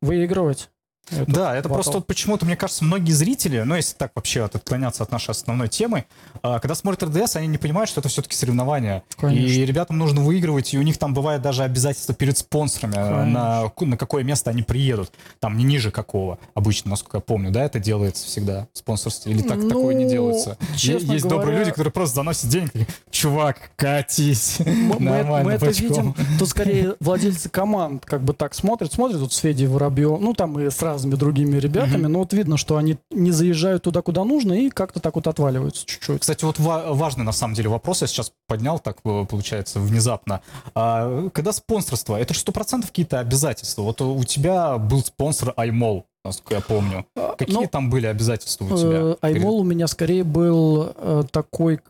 выигрывать. Этот Да, это батл. просто вот почему-то, мне кажется, многие зрители, ну, если так вообще вот отклоняться от нашей основной темы, а, когда смотрят РДС, они не понимают, что это все-таки соревнования. Конечно. И ребятам нужно выигрывать, и у них там бывает даже обязательства перед спонсорами, а, Конечно. на, на какое место они приедут. Там не ниже какого, обычно, насколько я помню, да, это делается всегда, спонсорство, или так, Ну, такое не делается. честно Есть добрые говоря- люди, которые просто заносят денег, и, чувак, катись. Мы, Нормально, мы это бочком. видим, тут скорее владельцы команд как бы так смотрят, смотрят вот с Федей Воробьевым, ну там и с разными другими ребятами, но вот видно, что они не заезжают туда, куда нужно, и как-то так вот отваливаются чуть-чуть. Кстати, вот ва- важный на самом деле вопрос я сейчас поднял, так э, получается, внезапно. А, когда спонсорство, это же сто процентов какие-то обязательства. Вот у тебя был спонсор iMall, насколько я помню. Какие ну, там были обязательства у тебя? Э, Аймол у меня скорее был э, такой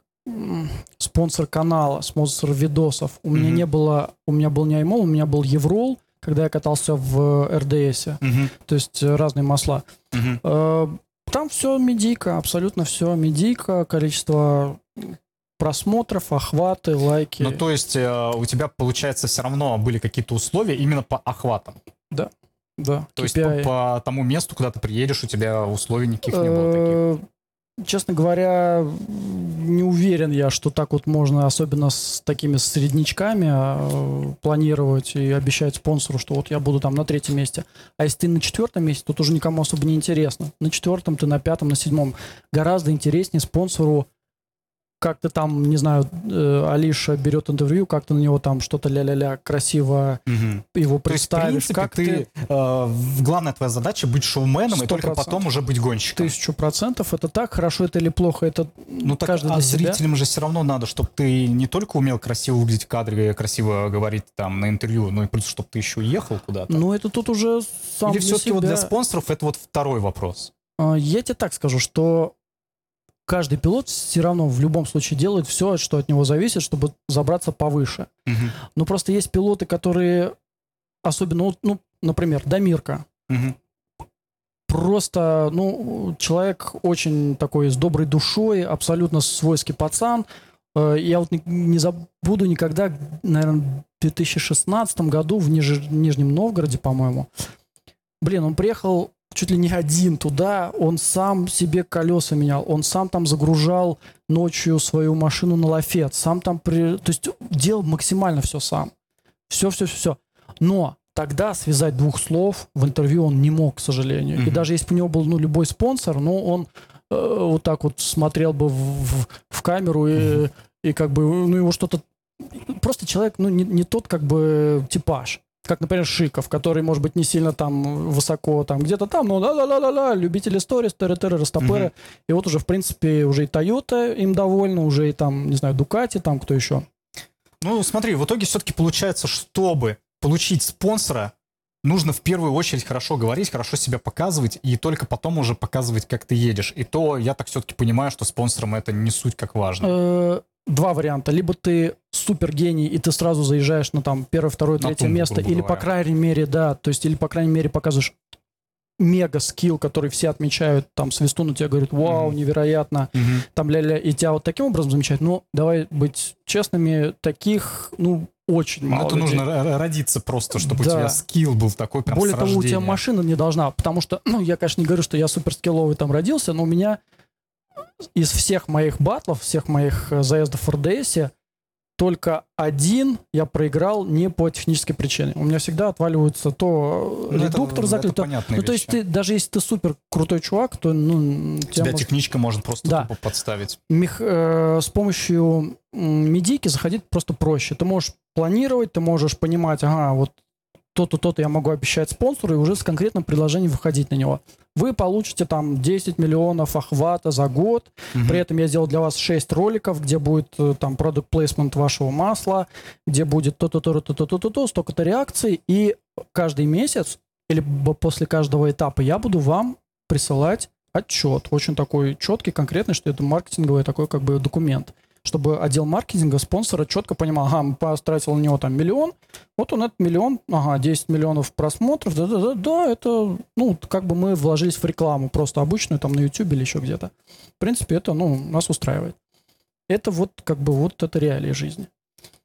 спонсор канала, спонсор видосов. У меня Мгм. не было, у меня был не Аймол, у меня был Еврол, когда я катался в РДС, Мгм, то есть э, разные масла. Э, Там все медийка, абсолютно все медийка, количество просмотров, охваты, лайки. Ну, то есть э, у тебя, получается, все равно были какие-то условия именно по охватам. да. То есть KPI. по, по тому месту, куда ты приедешь, у тебя условий никаких не было таких. Честно говоря, не уверен я, что так вот можно, особенно с такими среднячками, э, планировать и обещать спонсору, что вот я буду там на третьем месте. А если ты на четвертом месте, тут уже никому особо не интересно. На четвертом ты, на пятом, на седьмом. Гораздо интереснее спонсору как ты там, не знаю, э, Алиша берет интервью, как ты на него там что-то ля-ля-ля красиво Мгм. его То есть, в представишь, принципе, как ты, ты э, главная твоя задача быть шоуменом и Сто только потом уже быть гонщиком. тысячу процентов. Это так, хорошо это или плохо, это Ну так, каждый а для себя. зрителям же все равно надо, чтобы ты не только умел красиво выглядеть в кадре, красиво говорить там на интервью, но и плюс, чтобы ты еще уехал куда-то. Ну, это тут уже сам Или все-таки вот для себя. спонсоров это вот второй вопрос. А, Я тебе так скажу, что каждый пилот все равно в любом случае делает все, что от него зависит, чтобы забраться повыше. Мгм. Но просто есть пилоты, которые особенно, ну, например, Дамирка. Мгм. Просто, ну, человек очень такой с доброй душой, абсолютно свойский пацан. Э, Я вот не- не забуду никогда, наверное, в 2016 году в Ниж- Нижнем Новгороде, по-моему. Блин, он приехал чуть ли не один туда, он сам себе колеса менял, он сам там загружал ночью свою машину на лафет, сам там, при... то есть делал максимально все сам. Все, все, все, все. Но тогда связать двух слов в интервью он не мог, к сожалению. И Мгм. даже если бы у него был ну, любой спонсор, ну, он э, вот так вот смотрел бы в, в- в камеру и, и как бы, ну, его что-то... Просто человек, ну, не, не тот как бы типаж. Как, например, Шиков, который, может быть, не сильно там высоко, там где-то там, но да-да-да-да-да, любители сторис, тыры-тыры, растопыры. Мгм. И вот уже, в принципе, уже и Toyota им довольна, уже и там, не знаю, Дукати, там кто еще. Ну, смотри, в итоге все-таки получается, чтобы получить спонсора, нужно в первую очередь хорошо говорить, хорошо себя показывать, и только потом уже показывать, как ты едешь. И то я так все-таки понимаю, что спонсором это не суть как важно. Два варианта. Либо ты супер гений, и ты сразу заезжаешь на там первое, второе, третье тумбу, место, или, говоря. по крайней мере, да, то есть, или, по крайней мере, показываешь мега скилл, который все отмечают, там, свистун у тебя говорит, вау, Мгм. невероятно, Мгм. там, ля-ля, и тебя вот таким образом замечают. Ну, давай быть честными, таких, ну, очень мало это людей. нужно родиться просто, чтобы у Да. тебя скилл был такой прям Более того, у тебя машина не должна, потому что, ну, я, конечно, не говорю, что я супер скилловый там родился, но у меня из всех моих батлов, всех моих э, заездов в РДС, только один я проиграл не по технической причине. У меня всегда отваливаются то Ну, это- редуктор заклят, то- Ну, то есть вещи. ты, даже если ты супер крутой чувак, то, ну, тебя Тебя может- техничка может просто Да. тупо подставить. мех- э, с помощью м, медийки заходить просто проще. Ты можешь планировать, ты можешь понимать, ага, вот то-то, то-то я могу обещать спонсору, и уже с конкретным предложением выходить на него. Вы получите там 10 миллионов охвата за год, Мгм. при этом я сделал для вас 6 роликов, где будет э, там продукт плейсмент вашего масла, где будет то-то, то-то, то-то, то-то, то, столько-то реакций, и каждый месяц или после каждого этапа я буду вам присылать отчет, очень такой четкий, конкретный, что это маркетинговый такой как бы документ, чтобы отдел маркетинга, спонсора четко понимал, ага, потратил на него там миллион, вот он этот миллион, ага, 10 миллионов просмотров, да-да-да, да, это, ну, как бы мы вложились в рекламу, просто обычную, там, на YouTube или еще где-то. В принципе, это, ну, нас устраивает. Это вот, как бы, вот это реалии жизни.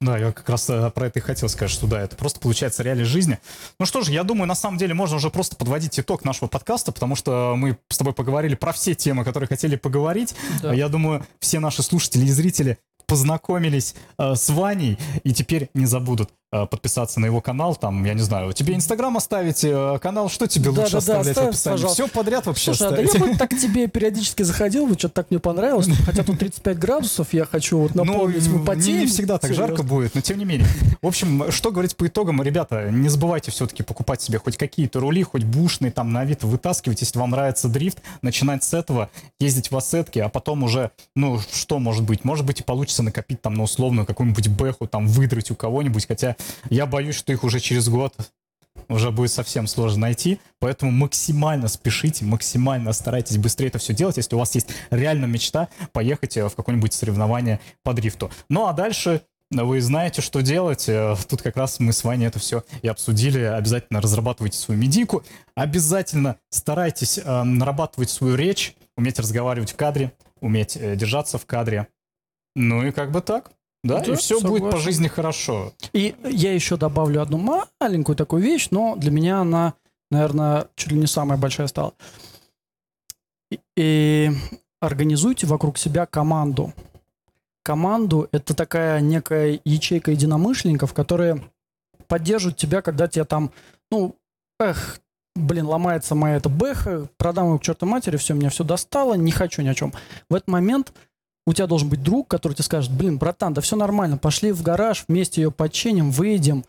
Да, я как раз э, про это и хотел сказать, что да, это просто получается реалии жизни. Ну что же, я думаю, на самом деле можно уже просто подводить итог нашего подкаста, потому что мы с тобой поговорили про все темы, которые хотели поговорить. Да. Я думаю, все наши слушатели и зрители познакомились э, с Ваней и теперь не забудут подписаться на его канал. Там, я не знаю, тебе Инстаграм оставить, э, канал, что тебе Да, лучше да, да, оставлять в оставь, описании? пожалуйста. Все подряд вообще Слушай, а да оставить. я вот так тебе периодически заходил, вот что-то так мне понравилось, хотя тут 35 градусов, я хочу вот напомнить, мы Ну, потеем. не, не всегда так Серьезно. жарко будет, но тем не менее. В общем, что говорить по итогам, ребята, не забывайте все-таки покупать себе хоть какие-то рули, хоть бушные там на Авито вытаскивать, если вам нравится дрифт, начинать с этого, ездить в осетки, а потом уже, ну, что может быть? Может быть и получится накопить там на условную какую-нибудь бэху, там выдрать у кого-нибудь, хотя я боюсь, что их уже через год уже будет совсем сложно найти, поэтому максимально спешите, максимально старайтесь быстрее это все делать, если у вас есть реально мечта поехать э, в какое-нибудь соревнование по дрифту. Ну а дальше э, вы знаете, что делать. Э, Тут как раз мы с вами это все и обсудили. Обязательно разрабатывайте свою медийку. Обязательно старайтесь э, нарабатывать свою речь, уметь разговаривать в кадре, уметь э, держаться в кадре. Ну и как бы так. Да, Да, и все будет по согласен. жизни хорошо. И я еще добавлю одну маленькую такую вещь, но для меня она, наверное, чуть ли не самая большая стала. И, и организуйте вокруг себя команду. Команду — это такая некая ячейка единомышленников, которые поддерживают тебя, когда тебе там, ну, эх, блин, ломается моя эта бэха, продам его к чертовой матери, все, меня все достало, не хочу ни о чем. В этот момент у тебя должен быть друг, который тебе скажет, блин, братан, да все нормально, пошли в гараж, вместе ее починим, выйдем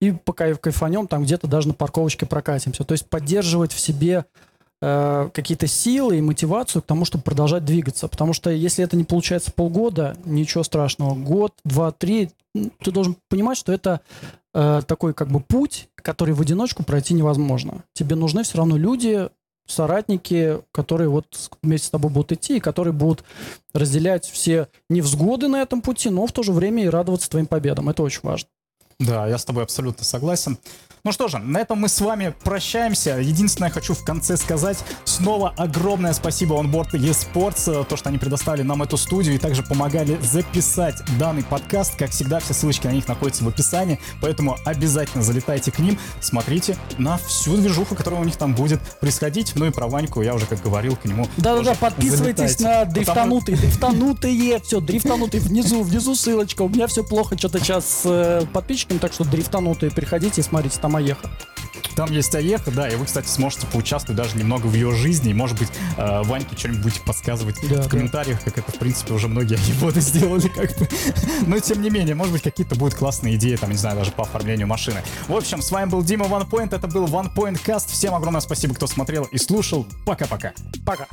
и пока кайфанем, там где-то даже на парковочке прокатимся. То есть поддерживать в себе э, какие-то силы и мотивацию к тому, чтобы продолжать двигаться. Потому что если это не получается полгода, ничего страшного. Год, два, три, ты должен понимать, что это э, такой как бы путь, который в одиночку пройти невозможно. Тебе нужны все равно люди, соратники, которые вот вместе с тобой будут идти, и которые будут разделять все невзгоды на этом пути, но в то же время и радоваться твоим победам. Это очень важно. Да, я с тобой абсолютно согласен. Ну что же, на этом мы с вами прощаемся. Единственное, я хочу в конце сказать снова огромное спасибо OnBoard eSports, то, что они предоставили нам эту студию и также помогали записать данный подкаст. Как всегда, все ссылочки на них находятся в описании, поэтому обязательно залетайте к ним, смотрите на всю движуху, которая у них там будет происходить. Ну и про Ваньку я уже, как говорил, к нему Да-да-да, подписывайтесь залетайте. на Потому- дрифтанутые, дрифтанутые, все, дрифтанутые, внизу, внизу ссылочка. У меня все плохо что-то сейчас э, так что дрифтанутые, приходите и смотрите, там Аеха. Там есть Аеха, да, и вы, кстати, сможете поучаствовать даже немного в ее жизни, и, может быть, э, Ваньке что-нибудь будете подсказывать Да, в да. комментариях, как это, в принципе, уже многие аеводы сделали, как бы. Но, тем не менее, может быть, какие-то будут классные идеи, там, не знаю, даже по оформлению машины. В общем, с вами был Дима OnePoint, это был OnePoint Cast. Всем огромное спасибо, кто смотрел и слушал. Пока-пока. Пока.